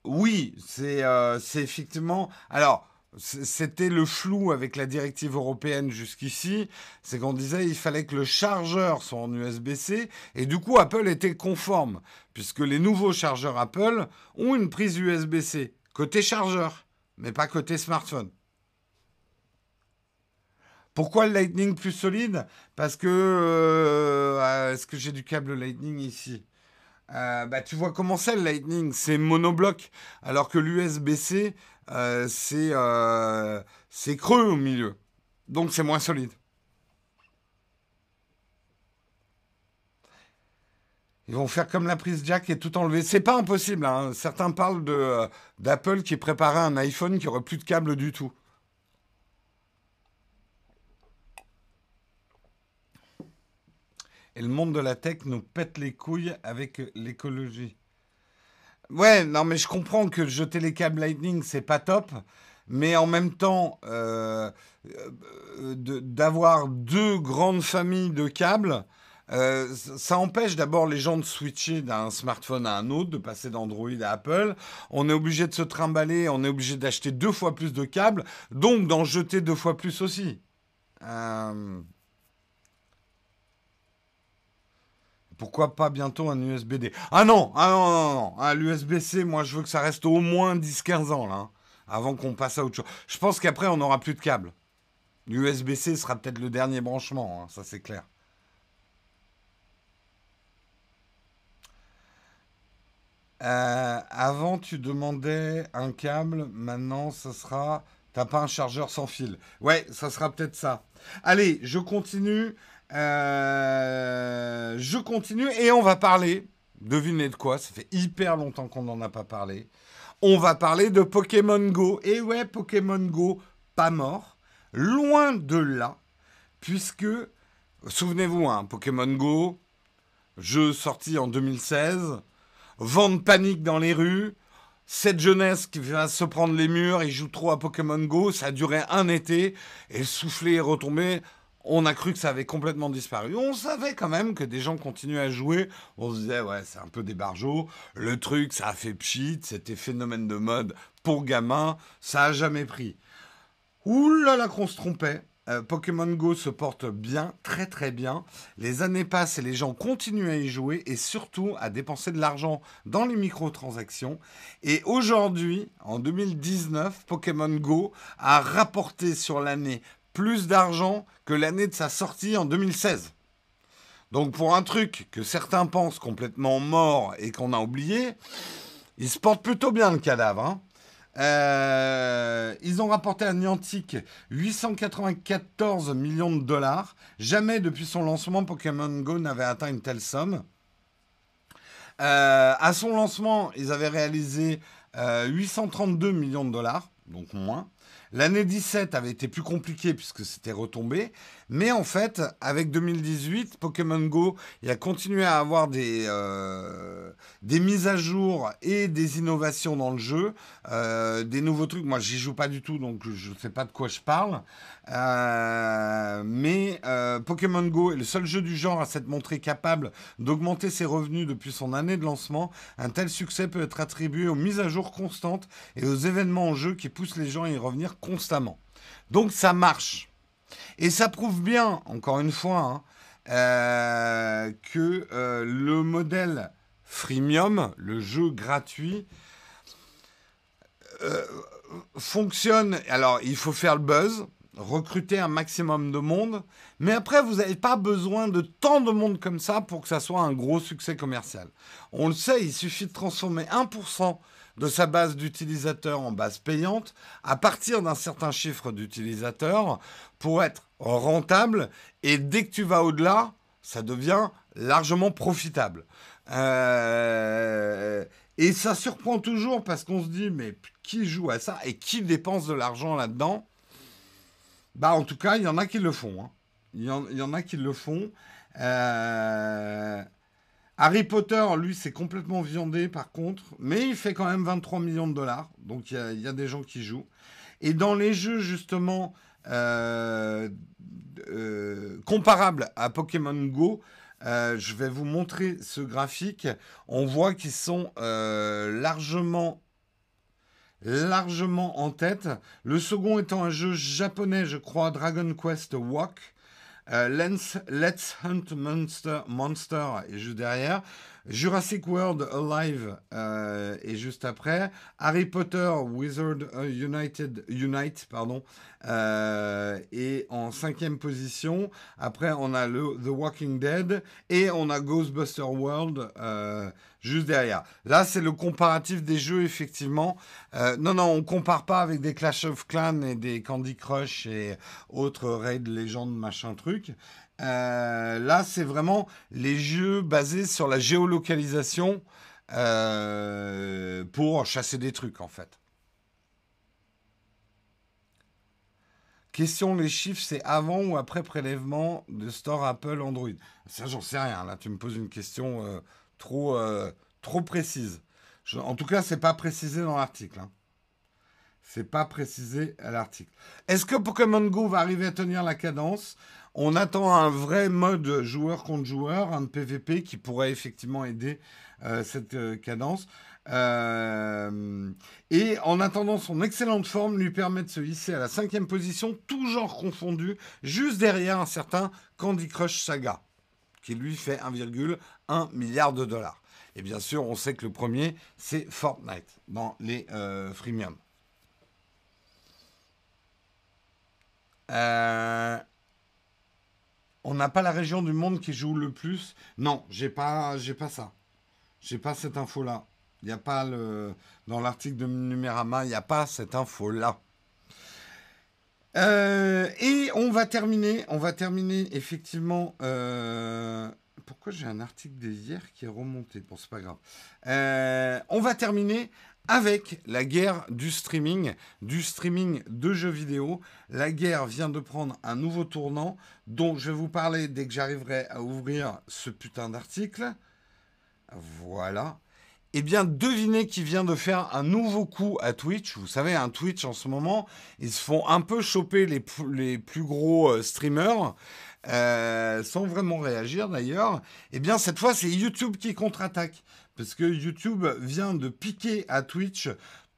Oui, c'est euh, effectivement. Alors, c'était le flou avec la directive européenne jusqu'ici, c'est qu'on disait il fallait que le chargeur soit en USB-C, et du coup Apple était conforme, puisque les nouveaux chargeurs Apple ont une prise USB-C, côté chargeur, mais pas côté smartphone. Pourquoi le Lightning plus solide? Parce que... Euh, est-ce que j'ai du câble Lightning ici? Euh, bah, tu vois comment c'est le Lightning, c'est monobloc, alors que l'USB-C, euh, euh, c'est creux au milieu. Donc c'est moins solide. Ils vont faire comme la prise jack et tout enlever. C'est pas impossible. Hein. Certains parlent de, d'Apple qui préparait un iPhone qui aurait plus de câble du tout. Et le monde de la tech nous pète les couilles avec l'écologie. Ouais, non, mais je comprends que jeter les câbles Lightning, c'est pas top. Mais en même temps, euh, euh, d'avoir deux grandes familles de câbles, euh, ça empêche d'abord les gens de switcher d'un smartphone à un autre, de passer d'Android à Apple. On est obligé de se trimballer, on est obligé d'acheter deux fois plus de câbles, donc d'en jeter deux fois plus aussi. Pourquoi pas bientôt un USB-D Ah non, ah non. Ah, L'USB-C, moi, je veux que ça reste au moins 10-15 ans, là, hein, avant qu'on passe à autre chose. Je pense qu'après, on n'aura plus de câble. L'USB-C sera peut-être le dernier branchement, hein, ça c'est clair. Euh, avant, tu demandais un câble. Maintenant, ce sera. T'as pas un chargeur sans fil. Ouais, ça sera peut-être ça. Allez, je continue. Euh, je continue et on va parler. Devinez de quoi Ça fait hyper longtemps qu'on n'en a pas parlé. on va parler de Pokémon Go. Et ouais, Pokémon Go, pas mort. Loin de là, puisque, souvenez-vous, hein, Pokémon Go, jeu sorti en 2016, vente panique dans les rues, cette jeunesse qui va se prendre les murs, il joue trop à Pokémon Go, ça a duré un été, et souffler et retomber, on a cru que ça avait complètement disparu. On savait quand même que des gens continuaient à jouer. On se disait, ouais, c'est un peu des barjots. Le truc, ça a fait pchit, c'était phénomène de mode pour gamins, ça a jamais pris. Ouh là qu'on se trompait. Euh, Pokémon Go se porte bien, très très bien. Les années passent et les gens continuent à y jouer et surtout à dépenser de l'argent dans les microtransactions. Et aujourd'hui, en 2019, Pokémon Go a rapporté sur l'année plus d'argent que l'année de sa sortie en 2016. Donc pour un truc que certains pensent complètement mort et qu'on a oublié, il se porte plutôt bien le cadavre. Hein. Euh, ils ont rapporté à Niantic 894 millions de dollars. Jamais depuis son lancement, Pokémon Go n'avait atteint une telle somme. Euh, à son lancement, ils avaient réalisé 832 euh, millions de dollars, donc moins. L'année 17 avait été plus compliquée puisque c'était retombé. Mais en fait, avec 2018, Pokémon Go, il a continué à avoir des, euh, des mises à jour et des innovations dans le jeu, euh, des nouveaux trucs. Moi, j'y joue pas du tout, donc je ne sais pas de quoi je parle. Euh, mais Pokémon Go est le seul jeu du genre à s'être montré capable d'augmenter ses revenus depuis son année de lancement. Un tel succès peut être attribué aux mises à jour constantes et aux événements en jeu qui poussent les gens à y revenir constamment. Donc ça marche. Et ça prouve bien, encore une fois, hein, euh, que euh, le modèle freemium, le jeu gratuit, euh, fonctionne. Alors, il faut faire le buzz, recruter un maximum de monde, mais après, vous n'avez pas besoin de tant de monde comme ça pour que ça soit un gros succès commercial. On le sait, il suffit de transformer 1% de sa base d'utilisateurs en base payante à partir d'un certain chiffre d'utilisateurs pour être rentable. Et dès que tu vas au-delà, ça devient largement profitable. Euh, et ça surprend toujours parce qu'on se dit, mais qui joue à ça et qui dépense de l'argent là-dedans? Bah, en tout cas, il y en a qui le font. Hein. Il, y en, a qui le font. Euh, Harry Potter, lui, c'est complètement viandé par contre, mais il fait quand même 23 millions de dollars, donc il y, a des gens qui jouent. Et dans les jeux justement euh, euh, comparables à Pokémon Go, je vais vous montrer ce graphique. On voit qu'ils sont largement largement en tête. Le second étant un jeu japonais, je crois, Dragon Quest Walk. Euh, Let's, Hunt Monster, Monster est juste derrière. Jurassic World Alive euh, est juste après. Harry Potter Wizard euh, United Unite pardon est en cinquième position. Après on a The Walking Dead et on a Ghostbuster World juste derrière. Là c'est le comparatif des jeux effectivement. non non on compare pas avec des Clash of Clans et des Candy Crush et autres Raid Legend machin truc. Euh, là, c'est vraiment les jeux basés sur la géolocalisation euh, pour chasser des trucs, en fait. Question, les chiffres, c'est avant ou après prélèvement de Store Apple Android? Ça, j'en sais rien. Là, tu me poses une question euh, trop, précise. en tout cas, c'est pas précisé dans l'article. Hein. C'est pas précisé à l'article. Est-ce que Pokémon Go va arriver à tenir la cadence? On attend un vrai mode joueur contre joueur, un PVP qui pourrait effectivement aider euh, cette euh, cadence. Et en attendant, son excellente forme lui permet de se hisser à la cinquième position, tout genre confondu, juste derrière un certain Candy Crush Saga, qui lui fait 1,1 milliard de dollars. Et bien sûr, on sait que le premier, c'est Fortnite dans les freemium. Euh, on n'a pas la région du monde qui joue le plus. Non, j'ai pas, j'ai pas ça. J'ai pas cette info-là. Il n'y a pas le dans l'article de Numérama, il n'y a pas cette info-là. Euh, et on va terminer, on va terminer effectivement. Euh, pourquoi j'ai un article d'hier qui est remonté? Bon, c'est pas grave. Euh, on va terminer avec la guerre du streaming, du streaming de jeux vidéo. La guerre vient de prendre un nouveau tournant dont je vais vous parler dès que j'arriverai à ouvrir ce putain d'article. Voilà. Eh bien, devinez qui vient de faire un nouveau coup à Twitch. Vous savez, un Twitch en ce moment, ils se font un peu choper les, les plus gros euh, streamers, euh, sans vraiment réagir d'ailleurs. Eh bien, cette fois, c'est YouTube qui contre-attaque parce que YouTube vient de piquer à Twitch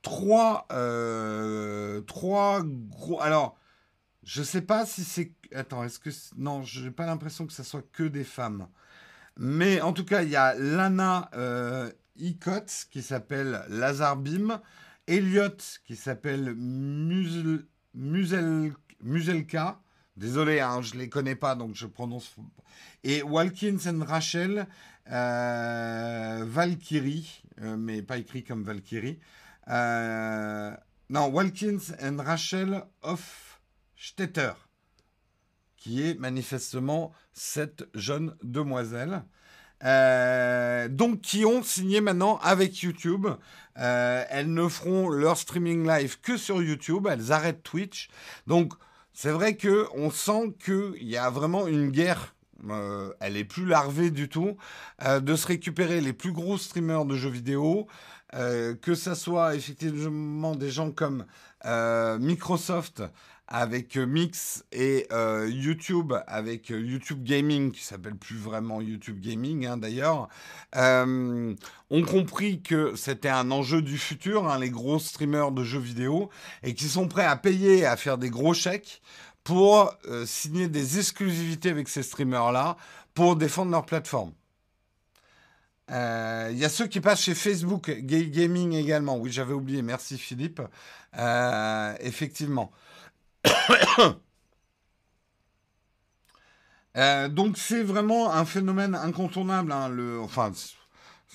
trois, euh, trois gros. Alors, je sais pas si c'est. Attends, est-ce que non, j'ai pas l'impression que ce soit que des femmes. Mais en tout cas, il y a Lana qui s'appelle Lazar Bim, Elliot qui s'appelle Musel, Muselka. Désolé, hein, je les connais pas, donc je prononce. Et Walkins Rachel euh, Valkyrie, euh, mais pas écrit comme Valkyrie. Euh, non, Walkins and Rachel Hofstetter, qui est manifestement cette jeune demoiselle. Donc qui ont signé maintenant avec YouTube. elles ne feront leur streaming live que sur YouTube. Elles arrêtent Twitch. Donc c'est vrai que on sent qu'il y a vraiment une guerre euh, elle est plus larvée du tout, euh, de se récupérer les plus gros streamers de jeux vidéo, euh, que ça soit effectivement des gens comme Microsoft avec Mix et YouTube avec YouTube Gaming, qui s'appelle plus vraiment YouTube Gaming hein, d'ailleurs, ont compris que c'était un enjeu du futur, hein, les gros streamers de jeux vidéo, et qui sont prêts à payer, à faire des gros chèques pour euh, signer des exclusivités avec ces streamers-là pour défendre leur plateforme. Euh, il y a ceux qui passent chez Facebook Gaming également. Oui, j'avais oublié. Merci Philippe. Euh, effectivement. Donc c'est vraiment un phénomène incontournable. Hein, enfin,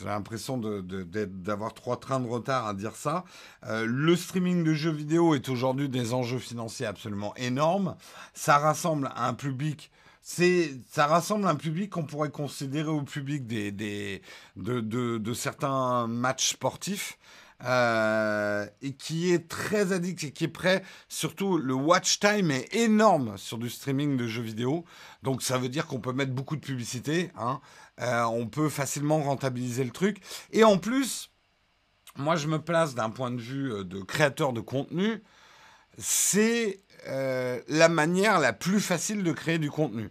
j'ai l'impression d'avoir trois trains de retard à dire ça. Euh, le streaming de jeux vidéo est aujourd'hui des enjeux financiers absolument énormes. Ça rassemble un public. ça rassemble un public qu'on pourrait considérer au public des, de, certains matchs sportifs. Euh, et qui est très addict et qui est prêt. Surtout, le watch time est énorme sur du streaming de jeux vidéo. Donc, ça veut dire qu'on peut mettre beaucoup de publicité. Hein. Euh, on peut facilement rentabiliser le truc. Et en plus, moi je me place d'un point de vue euh, de créateur de contenu, c'est la manière la plus facile de créer du contenu.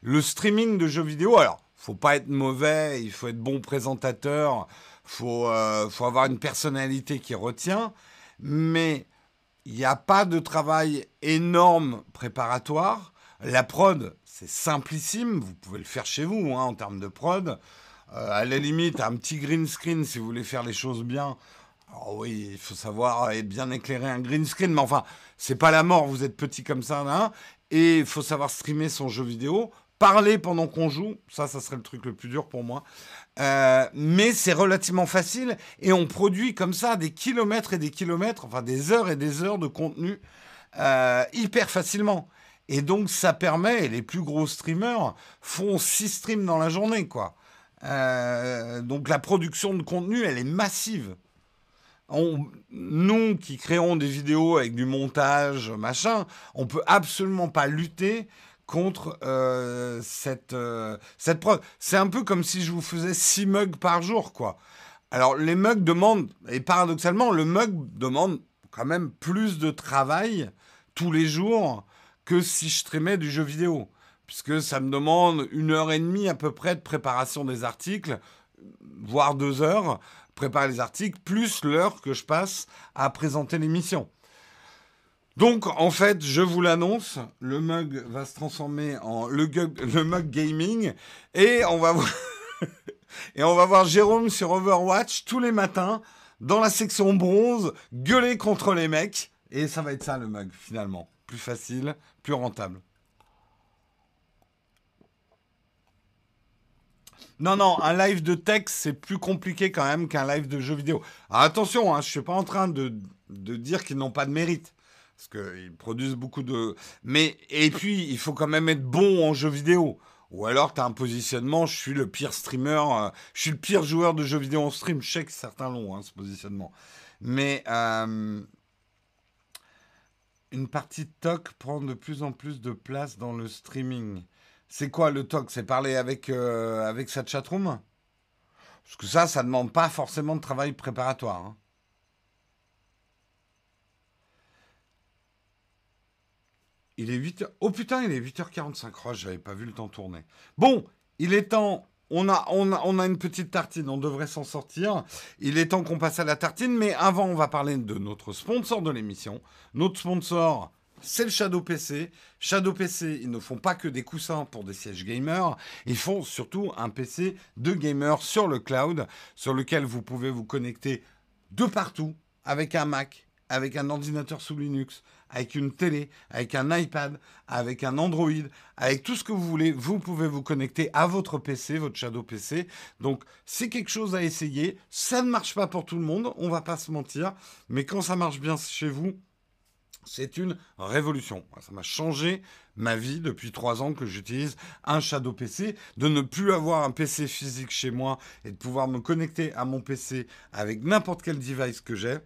Le streaming de jeux vidéo, alors, faut pas être mauvais, il faut être bon présentateur, faut, faut avoir une personnalité qui retient, mais il n'y a pas de travail énorme préparatoire. La prod, c'est simplissime, vous pouvez le faire chez vous hein, en termes de prod. Euh, à la limite, un petit green screen si vous voulez faire les choses bien. Alors oui, il faut savoir et bien éclairer un green screen, mais enfin, c'est pas la mort, vous êtes petit comme ça, hein, et il faut savoir streamer son jeu vidéo. Parler pendant qu'on joue, ça, ça serait le truc le plus dur pour moi. Euh, mais c'est relativement facile et on produit comme ça des kilomètres et des kilomètres, enfin des heures et des heures de contenu euh, hyper facilement. Et donc, ça permet, et les plus gros streamers font 6 streams dans la journée, quoi. Euh, donc, la production de contenu, elle est massive. nous qui créons des vidéos avec du montage, machin, on peut absolument pas lutter contre euh, cette, euh, cette prod. C'est un peu comme si je vous faisais 6 mugs par jour, quoi. Alors, les mugs demandent, et paradoxalement, le mug demande quand même plus de travail tous les jours que si je streamais du jeu vidéo. Puisque ça me demande une heure et demie à peu près de préparation des articles, voire deux heures, préparer les articles, plus l'heure que je passe à présenter l'émission. Donc, en fait, je vous l'annonce, le mug va se transformer en le, mug gaming et on va voir Jérôme sur Overwatch tous les matins dans la section bronze gueuler contre les mecs et ça va être ça le mug finalement, plus facile, plus rentable. Non, non, un live de texte, c'est plus compliqué quand même qu'un live de jeu vidéo. attention, hein, je ne suis pas en train de, dire qu'ils n'ont pas de mérite. Parce qu'ils produisent beaucoup de... Mais, et puis, il faut quand même être bon en jeu vidéo. Ou alors, tu as un positionnement, je suis le pire streamer, euh, je suis le pire joueur de jeux vidéo en stream. Je sais que certains l'ont, hein, ce positionnement. Mais euh, une partie TOC prend de plus en plus de place dans le streaming. C'est quoi le TOC? C'est parler avec, euh, avec sa chatroom? Parce que ça, ça ne demande pas forcément de travail préparatoire. Hein. Il est 8h. Oh putain, il est 8h45. Oh, j'avais pas vu le temps tourner. Bon, il est temps. On a, on, a, on a une petite tartine, on devrait s'en sortir. Il est temps qu'on passe à la tartine, mais avant, on va parler de notre sponsor de l'émission. Notre sponsor, c'est le Shadow PC. Shadow PC, ils ne font pas que des coussins pour des sièges gamers, ils font surtout un PC de gamer sur le cloud, sur lequel vous pouvez vous connecter de partout avec un Mac, avec un ordinateur sous Linux, avec une télé, avec un iPad, avec un Android, avec tout ce que vous voulez, vous pouvez vous connecter à votre PC, votre Shadow PC. Donc, c'est quelque chose à essayer. Ça ne marche pas pour tout le monde, on va pas se mentir, mais quand ça marche bien chez vous, c'est une révolution. Ça m'a changé ma vie depuis trois ans que j'utilise un Shadow PC, de ne plus avoir un PC physique chez moi et de pouvoir me connecter à mon PC avec n'importe quel device que j'ai.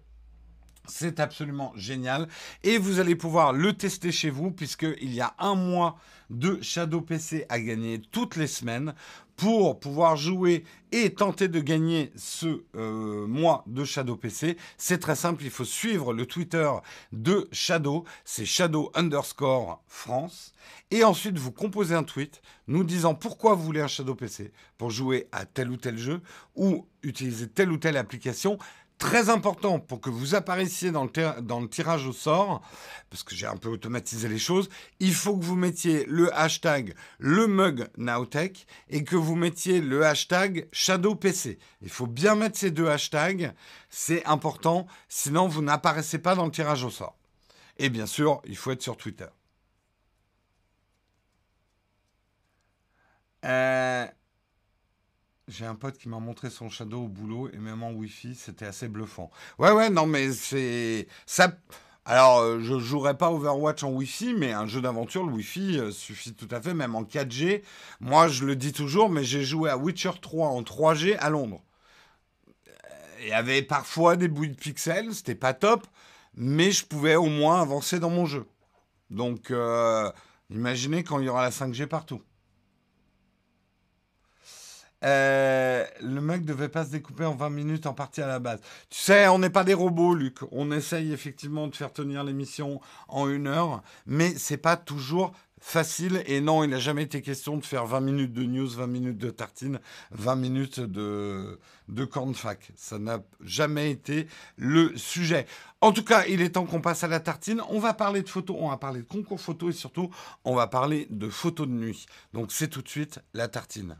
C'est absolument génial. Et vous allez pouvoir le tester chez vous puisqu'il y a un mois de Shadow PC à gagner toutes les semaines pour pouvoir jouer et tenter de gagner ce euh, mois de Shadow PC. C'est très simple, il faut suivre le Twitter de Shadow, c'est Shadow underscore France. Et ensuite, vous composez un tweet nous disant pourquoi vous voulez un Shadow PC pour jouer à tel ou tel jeu ou utiliser telle ou telle application très important pour que vous apparaissiez dans le, tirage au sort, parce que j'ai un peu automatisé les choses, il faut que vous mettiez le hashtag le mug Nowtech et que vous mettiez le hashtag ShadowPC. Il faut bien mettre ces deux hashtags, c'est important, sinon vous n'apparaissez pas dans le tirage au sort. Et bien sûr, il faut être sur Twitter. Euh, j'ai un pote qui m'a montré son Shadow au boulot et même en Wi-Fi, c'était assez bluffant. Ouais, ouais, non, mais c'est. Ça. Alors, euh, je jouerai pas Overwatch en Wi-Fi, mais un jeu d'aventure, le Wi-Fi euh, suffit tout à fait, même en 4G. Moi, je le dis toujours, mais j'ai joué à Witcher 3 en 3G à Londres. Il y avait parfois des bouilles de pixels, c'était pas top, mais je pouvais au moins avancer dans mon jeu. Donc, euh, imaginez quand il y aura la 5G partout. Euh, le mec devait pas se découper en 20 minutes en partie à la base. Tu sais, on n'est pas des robots, Luc. On essaye effectivement de faire tenir l'émission en une heure, mais c'est pas toujours facile. Et non, il n'a jamais été question de faire 20 minutes de news, 20 minutes de tartine, 20 minutes de, de cornfac. Ça n'a jamais été le sujet. En tout cas, il est temps qu'on passe à la tartine. On va parler de photos, on va parler de concours photos et surtout, on va parler de photos de nuit. Donc c'est tout de suite la tartine.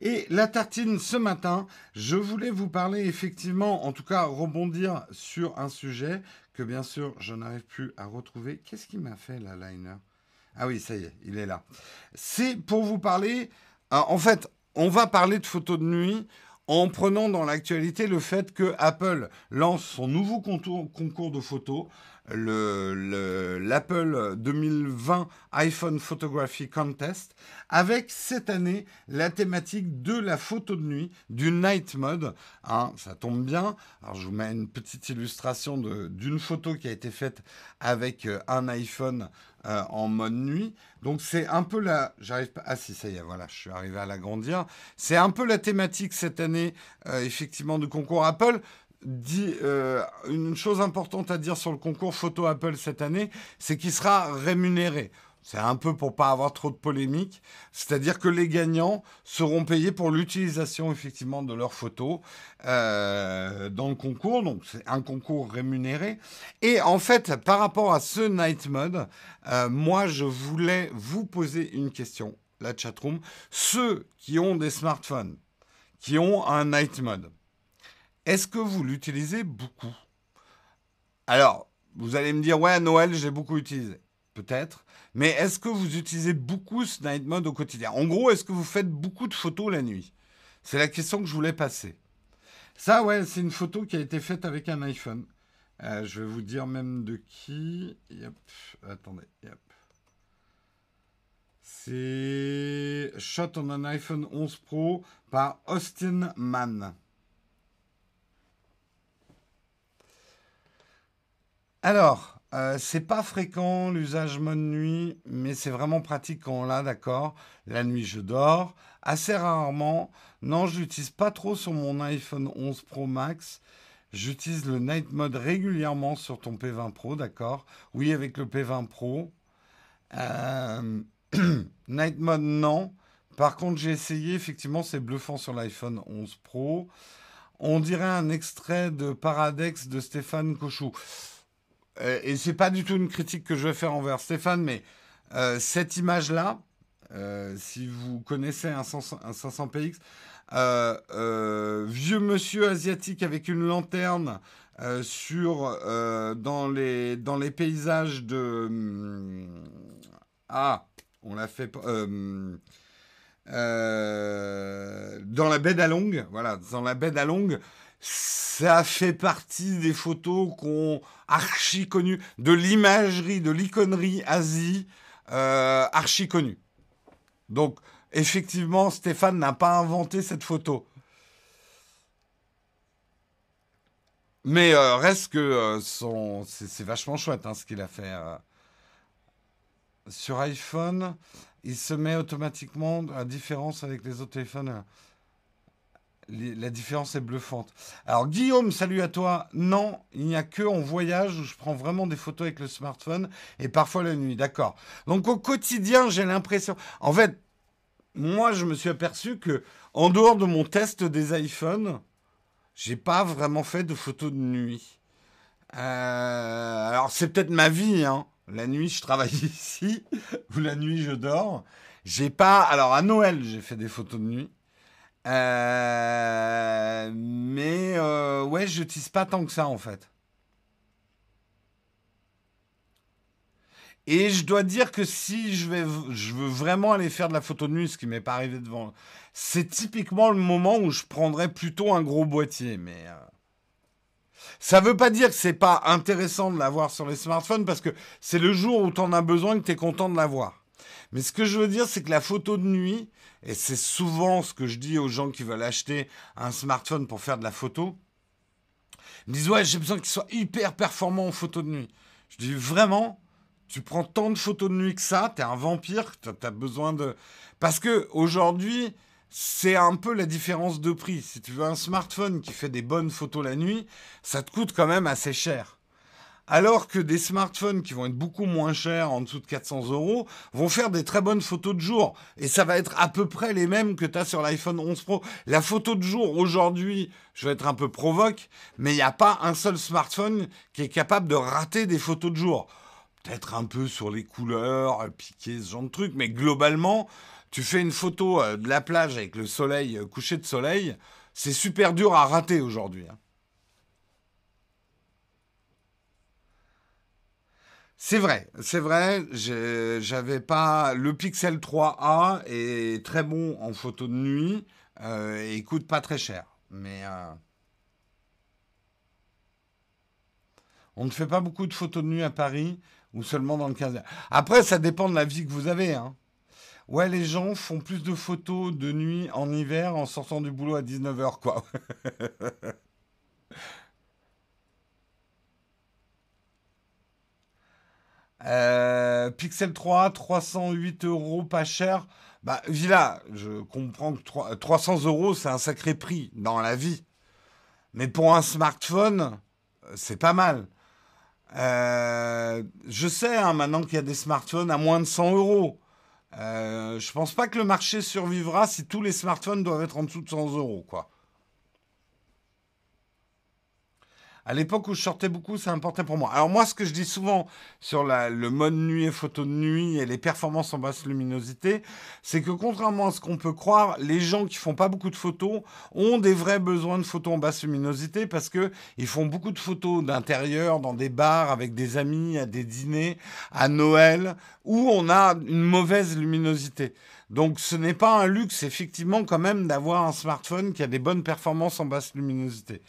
Et la tartine ce matin, je voulais vous parler effectivement, en tout cas rebondir sur un sujet que bien sûr je n'arrive plus à retrouver. Qu'est-ce qui m'a fait la liner? Ah oui, ça y est, il est là. C'est pour vous parler, euh, en fait, on va parler de photos de nuit en prenant dans l'actualité le fait que Apple lance son nouveau concours de photos l'Apple 2020 iPhone Photography Contest avec cette année la thématique de la photo de nuit, du night mode. Hein, ça tombe bien. Alors je vous mets une petite illustration d'une photo qui a été faite avec euh, un iPhone euh, en mode nuit. Donc c'est un peu la... J'arrive pas... Ah si, ça y est, voilà, je suis arrivé à l'agrandir. C'est un peu la thématique cette année, euh, effectivement, du concours Apple euh, une chose importante à dire sur le concours photo Apple cette année, c'est qu'il sera rémunéré. C'est un peu pour pas avoir trop de polémique, c'est-à-dire que les gagnants seront payés pour l'utilisation effectivement de leurs photos euh, dans le concours, donc c'est un concours rémunéré. Et en fait, par rapport à ce night mode, euh, moi je voulais vous poser une question, la chatroom, ceux qui ont des smartphones, qui ont un night mode est-ce que vous l'utilisez beaucoup? Alors, vous allez me dire, ouais, à Noël, j'ai beaucoup utilisé. Peut-être. Mais est-ce que vous utilisez beaucoup ce night mode au quotidien? En gros, est-ce que vous faites beaucoup de photos la nuit? C'est la question que je voulais passer. Ça, ouais, c'est une photo qui a été faite avec un iPhone. Euh, je vais vous dire même de qui. Yep. Attendez. Yep. C'est Shot on an iPhone 11 Pro par Austin Mann. Alors, euh, c'est pas fréquent l'usage mode nuit, mais c'est vraiment pratique quand on l'a, d'accord? La nuit, je dors. Assez rarement. Non, je l'utilise pas trop sur mon iPhone 11 Pro Max. J'utilise le Night Mode régulièrement sur ton P20 Pro, d'accord? Oui, avec le P20 Pro. Euh, Night Mode, non. Par contre, j'ai essayé, effectivement, c'est bluffant sur l'iPhone 11 Pro. On dirait un extrait de Paradex de Stéphane Cochou. Euh, et c'est pas du tout une critique que je vais faire envers Stéphane, mais euh, cette image-là, euh, si vous connaissez un, 500px, vieux monsieur asiatique avec une lanterne sur dans les dans les paysages de hum, ah on l'a fait dans la baie d'Along, voilà, dans la baie d'Along, ça fait partie des photos qu'on archi connues, de l'imagerie, de l'iconerie Asie euh, archi connue. Donc, effectivement, Stéphane n'a pas inventé cette photo. Mais euh, reste que euh, son... c'est vachement chouette hein, ce qu'il a fait. Sur iPhone, il se met automatiquement à différence avec les autres téléphones la différence est bluffante. Alors Guillaume, salut à toi. Non, il n'y a que en voyage où je prends vraiment des photos avec le smartphone et parfois la nuit. D'accord. Donc au quotidien, j'ai l'impression. En fait, moi, je me suis aperçu que en dehors de mon test des iPhones, j'ai pas vraiment fait de photos de nuit. Euh, alors c'est peut-être ma vie. Hein. La nuit, je travaille ici ou la nuit, je dors. J'ai pas. Alors à Noël, j'ai fait des photos de nuit. Euh, mais euh, ouais, je n'utilise pas tant que ça en fait. Et je dois dire que si je veux vraiment aller faire de la photo de nuit, ce qui m'est pas arrivé devant, c'est typiquement le moment où je prendrais plutôt un gros boîtier. Mais euh, ça veut pas dire que c'est pas intéressant de l'avoir sur les smartphones parce que c'est le jour où tu en as besoin que tu es content de l'avoir. Mais ce que je veux dire, c'est que la photo de nuit, et c'est souvent ce que je dis aux gens qui veulent acheter un smartphone pour faire de la photo. Ils me disent ouais j'ai besoin qu'il soit hyper performant en photo de nuit. Je dis vraiment, tu prends tant de photos de nuit que ça, t'es un vampire, t'as besoin de... Parce que aujourd'hui, c'est un peu la différence de prix. Si tu veux un smartphone qui fait des bonnes photos la nuit, ça te coûte quand même assez cher. Alors que des smartphones qui vont être beaucoup moins chers, en dessous de 400 euros, vont faire des très bonnes photos de jour. Et ça va être à peu près les mêmes que tu as sur l'iPhone 11 Pro. La photo de jour, aujourd'hui, je vais être un peu provoque, mais il n'y a pas un seul smartphone qui est capable de rater des photos de jour. Peut-être un peu sur les couleurs, piquer ce genre de truc, mais globalement, tu fais une photo euh, de la plage avec le soleil, euh, coucher de soleil, c'est super dur à rater aujourd'hui. Hein. C'est vrai, c'est vrai. J'avais pas le Pixel 3A est très bon en photo de nuit euh, et coûte pas très cher. Mais euh, on ne fait pas beaucoup de photos de nuit à Paris ou seulement dans le 15 Après, ça dépend de la vie que vous avez. Hein. Ouais, les gens font plus de photos de nuit en hiver en sortant du boulot à 19h, quoi. Euh, Pixel 3, 308 euros, pas cher. Bah, Villa, je comprends que 300 euros, c'est un sacré prix dans la vie. Mais pour un smartphone, c'est pas mal. Euh, je sais hein, maintenant qu'il y a des smartphones à moins de 100 euros. Euh, je pense pas que le marché survivra si tous les smartphones doivent être en dessous de 100 euros, quoi. À l'époque où je sortais beaucoup, ça importait pour moi. Alors moi, ce que je dis souvent sur le mode nuit et photo de nuit et les performances en basse luminosité, c'est que contrairement à ce qu'on peut croire, les gens qui font pas beaucoup de photos ont des vrais besoins de photos en basse luminosité parce que ils font beaucoup de photos d'intérieur, dans des bars, avec des amis, à des dîners, à Noël, où on a une mauvaise luminosité. Donc ce n'est pas un luxe effectivement quand même d'avoir un smartphone qui a des bonnes performances en basse luminosité.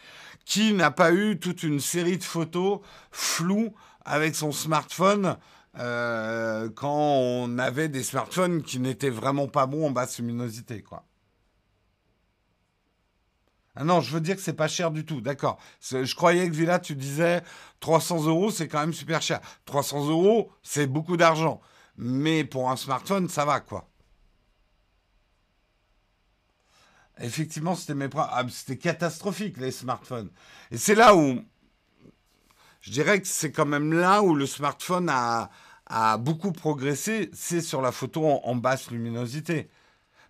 Qui n'a pas eu toute une série de photos floues avec son smartphone euh, quand on avait des smartphones qui n'étaient vraiment pas bons en basse luminosité, quoi. Ah non, je veux dire que c'est pas cher du tout, d'accord. Je croyais que Villa, tu disais 300 euros, c'est quand même super cher. 300 euros, c'est beaucoup d'argent. Mais pour un smartphone, ça va, quoi. Effectivement, ah, c'était catastrophique les smartphones. Et c'est là où je dirais que c'est quand même là où le smartphone a, beaucoup progressé, c'est sur la photo en, basse luminosité.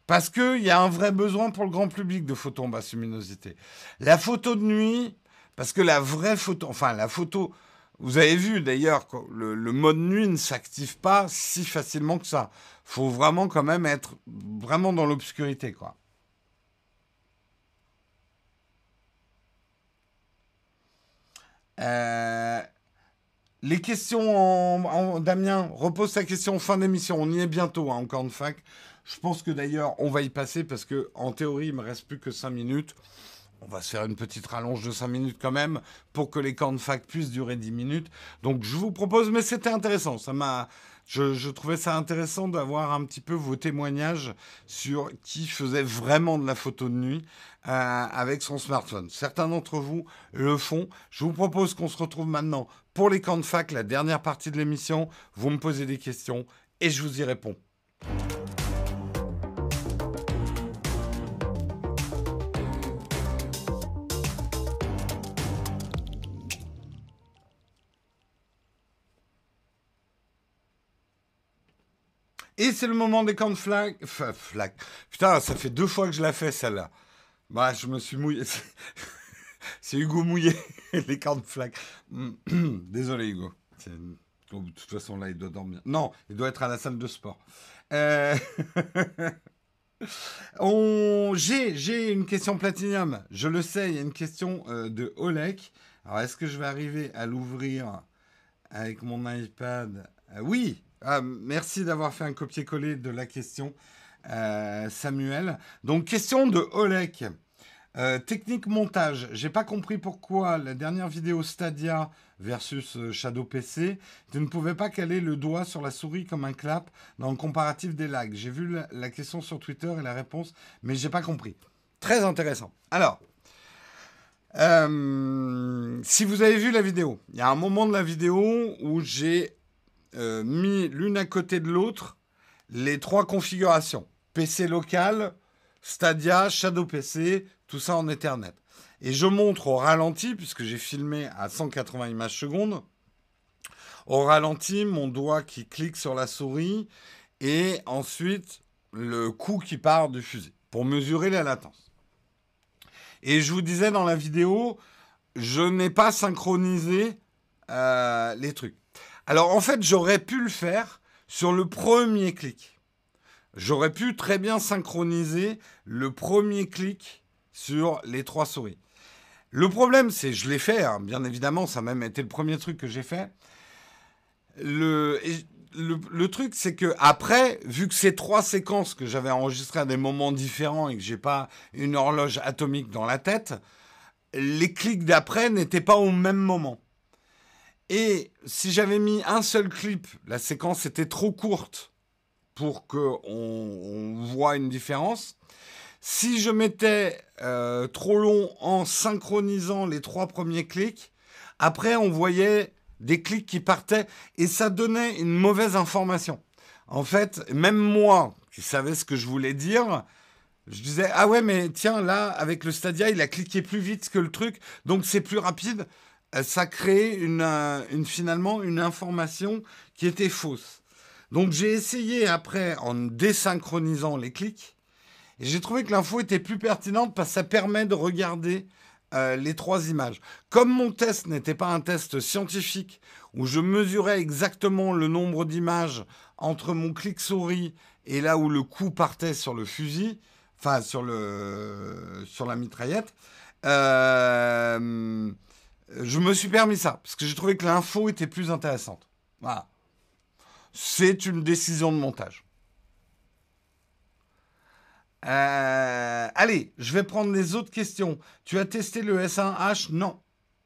Parce qu'il y a un vrai besoin pour le grand public de photos en basse luminosité. La photo de nuit, parce que la vraie photo, enfin la photo, vous avez vu d'ailleurs, le, le mode nuit ne s'active pas si facilement que ça. faut vraiment quand même être vraiment dans l'obscurité, quoi. Euh, les questions en, Damien, repose ta question en fin d'émission. On y est bientôt, hein, encore une fac. Je pense que d'ailleurs, on va y passer parce que en théorie, il me reste plus que 5 minutes. On va se faire une petite rallonge de 5 minutes quand même pour que les fac puissent durer 10 minutes. Donc je vous propose, mais c'était intéressant. Ça m'a, je, trouvais ça intéressant d'avoir un petit peu vos témoignages sur qui faisait vraiment de la photo de nuit euh, avec son smartphone. Certains d'entre vous le font. Je vous propose qu'on se retrouve maintenant pour les camps de fac, la dernière partie de l'émission. Vous me posez des questions et je vous y réponds. Et c'est le moment des camps de flag. flag. Putain, ça fait deux fois que je la fais celle-là. Bah, je me suis mouillé. c'est Hugo mouillé, les de flag. Désolé Hugo. De toute façon, là, il doit dormir. Non, il doit être à la salle de sport. Euh, j'ai, une question platinium. Je le sais, il y a une question euh, de Olek. Alors, est-ce que je vais arriver à l'ouvrir avec mon iPad? Euh, Oui, ah, merci d'avoir fait un copier-coller de la question, euh, Samuel. Donc, question de Olek. Euh, technique montage. J'ai pas compris pourquoi la dernière vidéo Stadia versus euh, Shadow PC, tu ne pouvais pas caler le doigt sur la souris comme un clap dans le comparatif des lags. J'ai vu la, question sur Twitter et la réponse, mais j'ai pas compris. Très intéressant. Alors, si vous avez vu la vidéo, il y a un moment de la vidéo où j'ai euh, mis l'une à côté de l'autre les trois configurations. PC local, Stadia, Shadow PC, tout ça en Ethernet. Et je montre au ralenti, puisque j'ai filmé à 180 images secondes, au ralenti, mon doigt qui clique sur la souris et ensuite le coup qui part du fusil pour mesurer la latence. Et je vous disais dans la vidéo, je n'ai pas synchronisé euh, les trucs. Alors en fait, j'aurais pu le faire sur le premier clic. J'aurais pu très bien synchroniser le premier clic sur les trois souris. Le problème, c'est, je l'ai fait, hein, bien évidemment, ça a même été le premier truc que j'ai fait. Le, le, truc, c'est que après, vu que ces trois séquences que j'avais enregistrées à des moments différents et que j'ai pas une horloge atomique dans la tête, les clics d'après n'étaient pas au même moment. Et si j'avais mis un seul clip, la séquence était trop courte pour qu'on on voit une différence. Si je mettais euh, trop long en synchronisant les trois premiers clics, après on voyait des clics qui partaient et ça donnait une mauvaise information. En fait, même moi, qui savais ce que je voulais dire, je disais ah ouais mais tiens là avec le Stadia il a cliqué plus vite que le truc donc c'est plus rapide. Euh, ça crée euh, une, finalement une information qui était fausse. Donc j'ai essayé après en désynchronisant les clics et j'ai trouvé que l'info était plus pertinente parce que ça permet de regarder euh, les trois images. Comme mon test n'était pas un test scientifique où je mesurais exactement le nombre d'images entre mon clic souris et là où le coup partait sur le fusil, enfin sur, le, sur la mitraillette, euh, je me suis permis ça, parce que j'ai trouvé que l'info était plus intéressante. Voilà. c'est une décision de montage. Euh, allez, je vais prendre les autres questions. Tu as testé le S1H Non.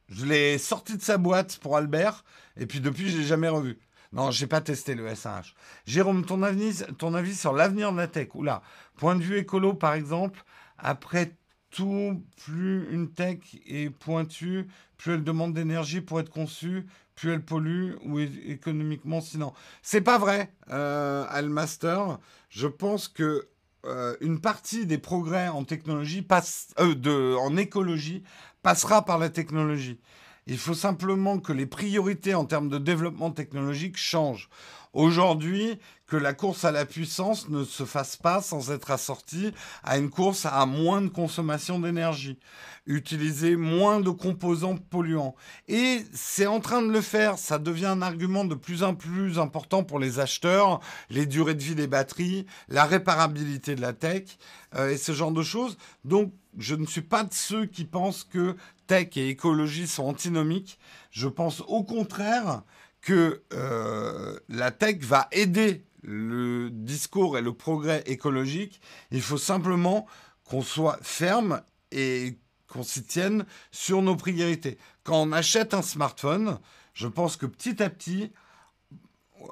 Je l'ai sorti de sa boîte pour Albert, et puis depuis, je l'ai jamais revu. Non, j'ai pas testé le S1H. Jérôme, ton avis sur l'avenir de la tech? Oula, point de vue écolo, par exemple, après tout, plus une tech est pointue, plus elle demande d'énergie pour être conçue, plus elle pollue ou économiquement sinon. C'est pas vrai, euh, Almaster. Je pense que euh, une partie des progrès en technologie passe, euh, de, en écologie passera par la technologie. Il faut simplement que les priorités en termes de développement technologique changent. Aujourd'hui, que la course à la puissance ne se fasse pas sans être assortie à une course à moins de consommation d'énergie, utiliser moins de composants polluants. Et c'est en train de le faire, ça devient un argument de plus en plus important pour les acheteurs, les durées de vie des batteries, la réparabilité de la tech euh, et ce genre de choses. Donc, je ne suis pas de ceux qui pensent que tech et écologie sont antinomiques. Je pense au contraire que euh, la tech va aider le discours et le progrès écologique. Il faut simplement qu'on soit ferme et qu'on s'y tienne sur nos priorités. Quand on achète un smartphone, je pense que petit à petit,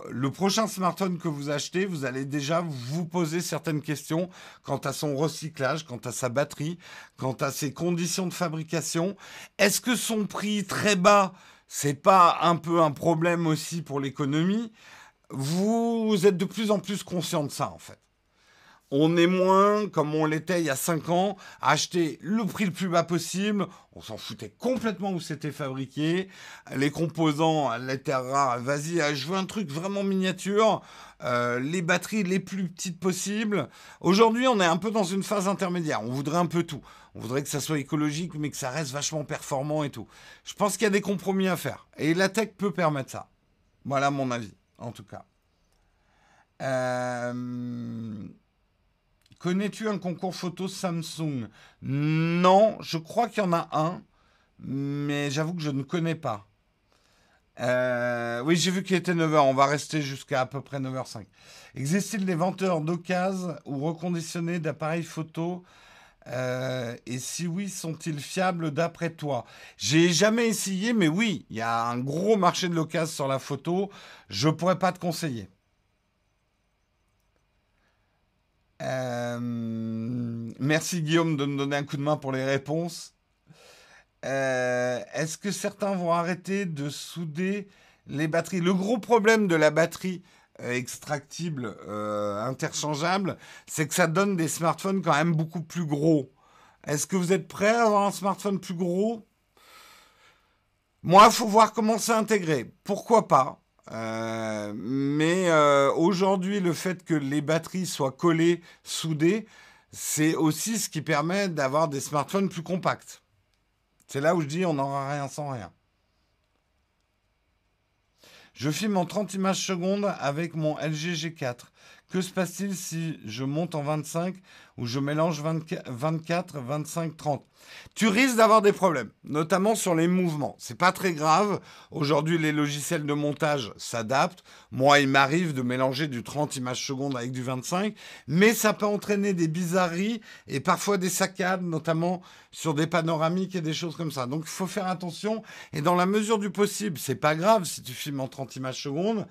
le prochain smartphone que vous achetez, vous allez déjà vous poser certaines questions quant à son recyclage, quant à sa batterie, quant à ses conditions de fabrication. Est-ce que son prix très bas c'est pas un peu un problème aussi pour l'économie vous, êtes de plus en plus conscient de ça, en fait. On est moins, comme on l'était il y a 5 ans, à acheter le prix le plus bas possible. On s'en foutait complètement où c'était fabriqué. Les composants, les terres rares, vas-y, je veux un truc vraiment miniature. Euh, les batteries les plus petites possibles. Aujourd'hui, on est un peu dans une phase intermédiaire. On voudrait un peu tout. On voudrait que ça soit écologique, mais que ça reste vachement performant et tout. Je pense qu'il y a des compromis à faire. Et la tech peut permettre ça. Voilà mon avis, en tout cas. Euh, connais-tu un concours photo Samsung? Non, je crois qu'il y en a un, mais j'avoue que je ne connais pas. Euh, oui, j'ai vu qu'il était 9h. On va rester jusqu'à à peu près 9h05. Existe-t-il des venteurs d'occasion ou reconditionnés d'appareils photo euh, et si oui, sont-ils fiables d'après toi? J'ai jamais essayé, mais oui, il y a un gros marché de l'occasion sur la photo. Je pourrais pas te conseiller. Euh, merci Guillaume de me donner un coup de main pour les réponses. Euh, est-ce que certains vont arrêter de souder les batteries? Le gros problème de la batterie, euh, extractible, euh, interchangeable, c'est que ça donne des smartphones quand même beaucoup plus gros. Est-ce que vous êtes prêt à avoir un smartphone plus gros? Moi, il faut voir comment c'est intégré. Pourquoi pas? Euh, mais aujourd'hui, le fait que les batteries soient collées, soudées, c'est aussi ce qui permet d'avoir des smartphones plus compacts. C'est là où je dis on n'aura rien sans rien. Je filme en 30 images secondes avec mon LG G4. Que se passe-t-il si je monte en 25 ou je mélange 24, 25, 30 Tu risques d'avoir des problèmes, notamment sur les mouvements. C'est pas très grave. Aujourd'hui, les logiciels de montage s'adaptent. Moi, il m'arrive de mélanger du 30 images secondes avec du 25, mais ça peut entraîner des bizarreries et parfois des saccades, notamment sur des panoramiques et des choses comme ça. Donc, il faut faire attention. Et dans la mesure du possible, c'est pas grave si tu filmes en 30 images secondes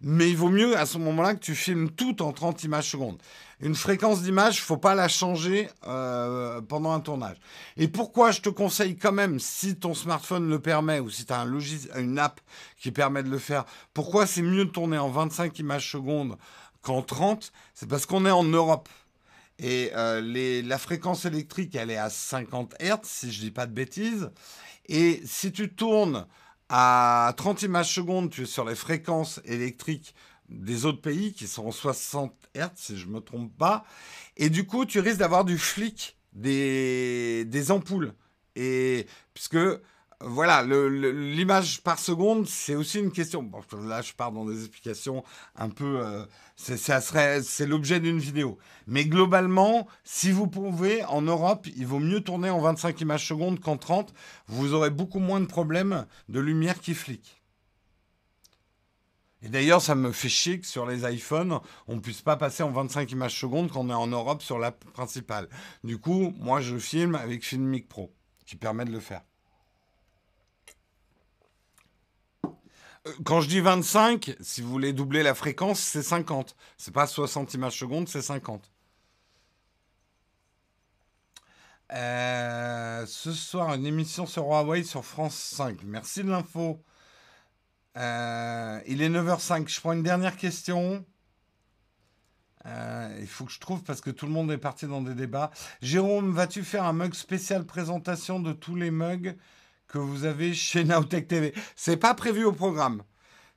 mais il vaut mieux à ce moment-là que tu filmes tout en 30 images secondes. Une fréquence d'image, faut pas la changer euh, pendant un tournage. Et pourquoi je te conseille quand même, si ton smartphone le permet ou si tu as un une app qui permet de le faire, pourquoi c'est mieux de tourner en 25 images secondes qu'en 30 C'est parce qu'on est en Europe. Et euh, la fréquence électrique, elle est à 50 Hz, si je dis pas de bêtises. Et si tu tournes à 30 images secondes, tu es sur les fréquences électriques des autres pays qui sont en 60 Hz, si je ne me trompe pas. Et du coup, tu risques d'avoir du flic des, des ampoules. Et puisque voilà, l'image par seconde, c'est aussi une question. Là, je pars dans des explications un peu. Euh, c'est l'objet d'une vidéo. Mais globalement, si vous pouvez, en Europe, il vaut mieux tourner en 25 images secondes qu'en 30. Vous aurez beaucoup moins de problèmes de lumière qui flique. Et d'ailleurs, ça me fait chier que sur les iPhones, on ne puisse pas passer en 25 images secondes quand on est en Europe sur l'app principale. Du coup, moi, je filme avec Filmic Pro, qui permet de le faire. Quand je dis 25, si vous voulez doubler la fréquence, c'est 50. C'est pas 60 images secondes, c'est 50. Euh, ce soir, une émission sur Huawei sur France 5. Merci de l'info. Euh, il est 9h05. Je prends une dernière question. Euh, il faut que je trouve parce que tout le monde est parti dans des débats. Jérôme, vas-tu faire un mug spécial présentation de tous les mugs que vous avez chez Naotech TV C'est pas prévu au programme.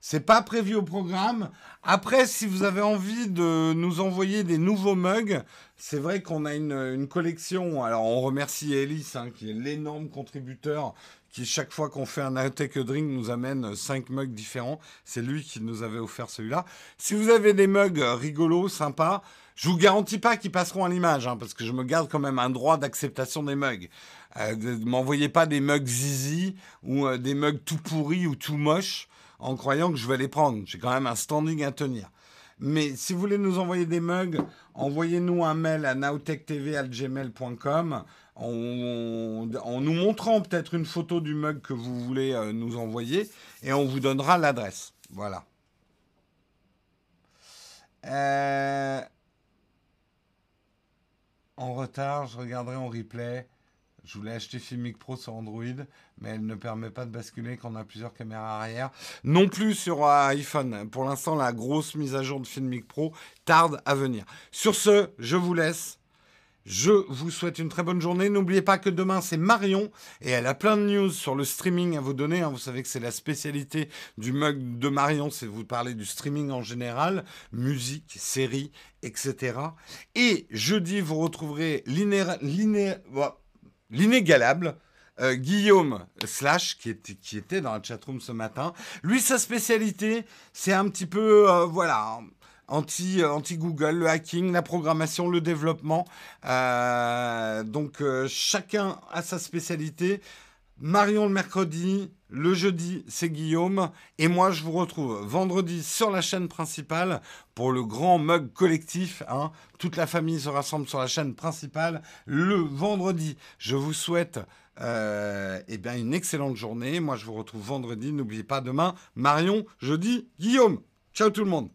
C'est pas prévu au programme. Après, si vous avez envie de nous envoyer des nouveaux mugs, c'est vrai qu'on a une, collection. Alors, on remercie Elise, hein, qui est l'énorme contributeur qui chaque fois qu'on fait un Aotech Drink nous amène 5 mugs différents. C'est lui qui nous avait offert celui-là. Si vous avez des mugs rigolos, sympas, je vous garantis pas qu'ils passeront à l'image, hein, parce que je me garde quand même un droit d'acceptation des mugs. Euh, ne m'envoyez pas des mugs zizi ou euh, des mugs tout pourris ou tout moches en croyant que je vais les prendre. J'ai quand même un standing à tenir. Mais si vous voulez nous envoyer des mugs, envoyez-nous un mail à nowtechtv.gmail.com en, nous montrant peut-être une photo du mug que vous voulez euh, nous envoyer et on vous donnera l'adresse. Voilà. Euh, en retard, je regarderai en replay. Je voulais acheter Filmic Pro sur Android, mais elle ne permet pas de basculer quand on a plusieurs caméras arrière. Non plus sur iPhone. Pour l'instant, la grosse mise à jour de Filmic Pro tarde à venir. Sur ce, je vous laisse. Je vous souhaite une très bonne journée. N'oubliez pas que demain, c'est Marion et elle a plein de news sur le streaming à vous donner. Hein. Vous savez que c'est la spécialité du mug de Marion, c'est vous parler du streaming en général, musique, séries, etc. Et jeudi, vous retrouverez l'inégalable. Euh, Guillaume Slash, qui était, qui était dans la chatroom ce matin. Lui, sa spécialité, c'est un petit peu, euh, voilà, anti, anti Google, le hacking, la programmation, le développement. Euh, donc chacun a sa spécialité. Marion le mercredi, le jeudi c'est Guillaume et moi je vous retrouve vendredi sur la chaîne principale pour le grand mug collectif. Hein. Toute la famille se rassemble sur la chaîne principale le vendredi. Je vous souhaite eh bien, une excellente journée. Moi je vous retrouve vendredi. N'oubliez pas demain Marion, jeudi Guillaume. Ciao tout le monde.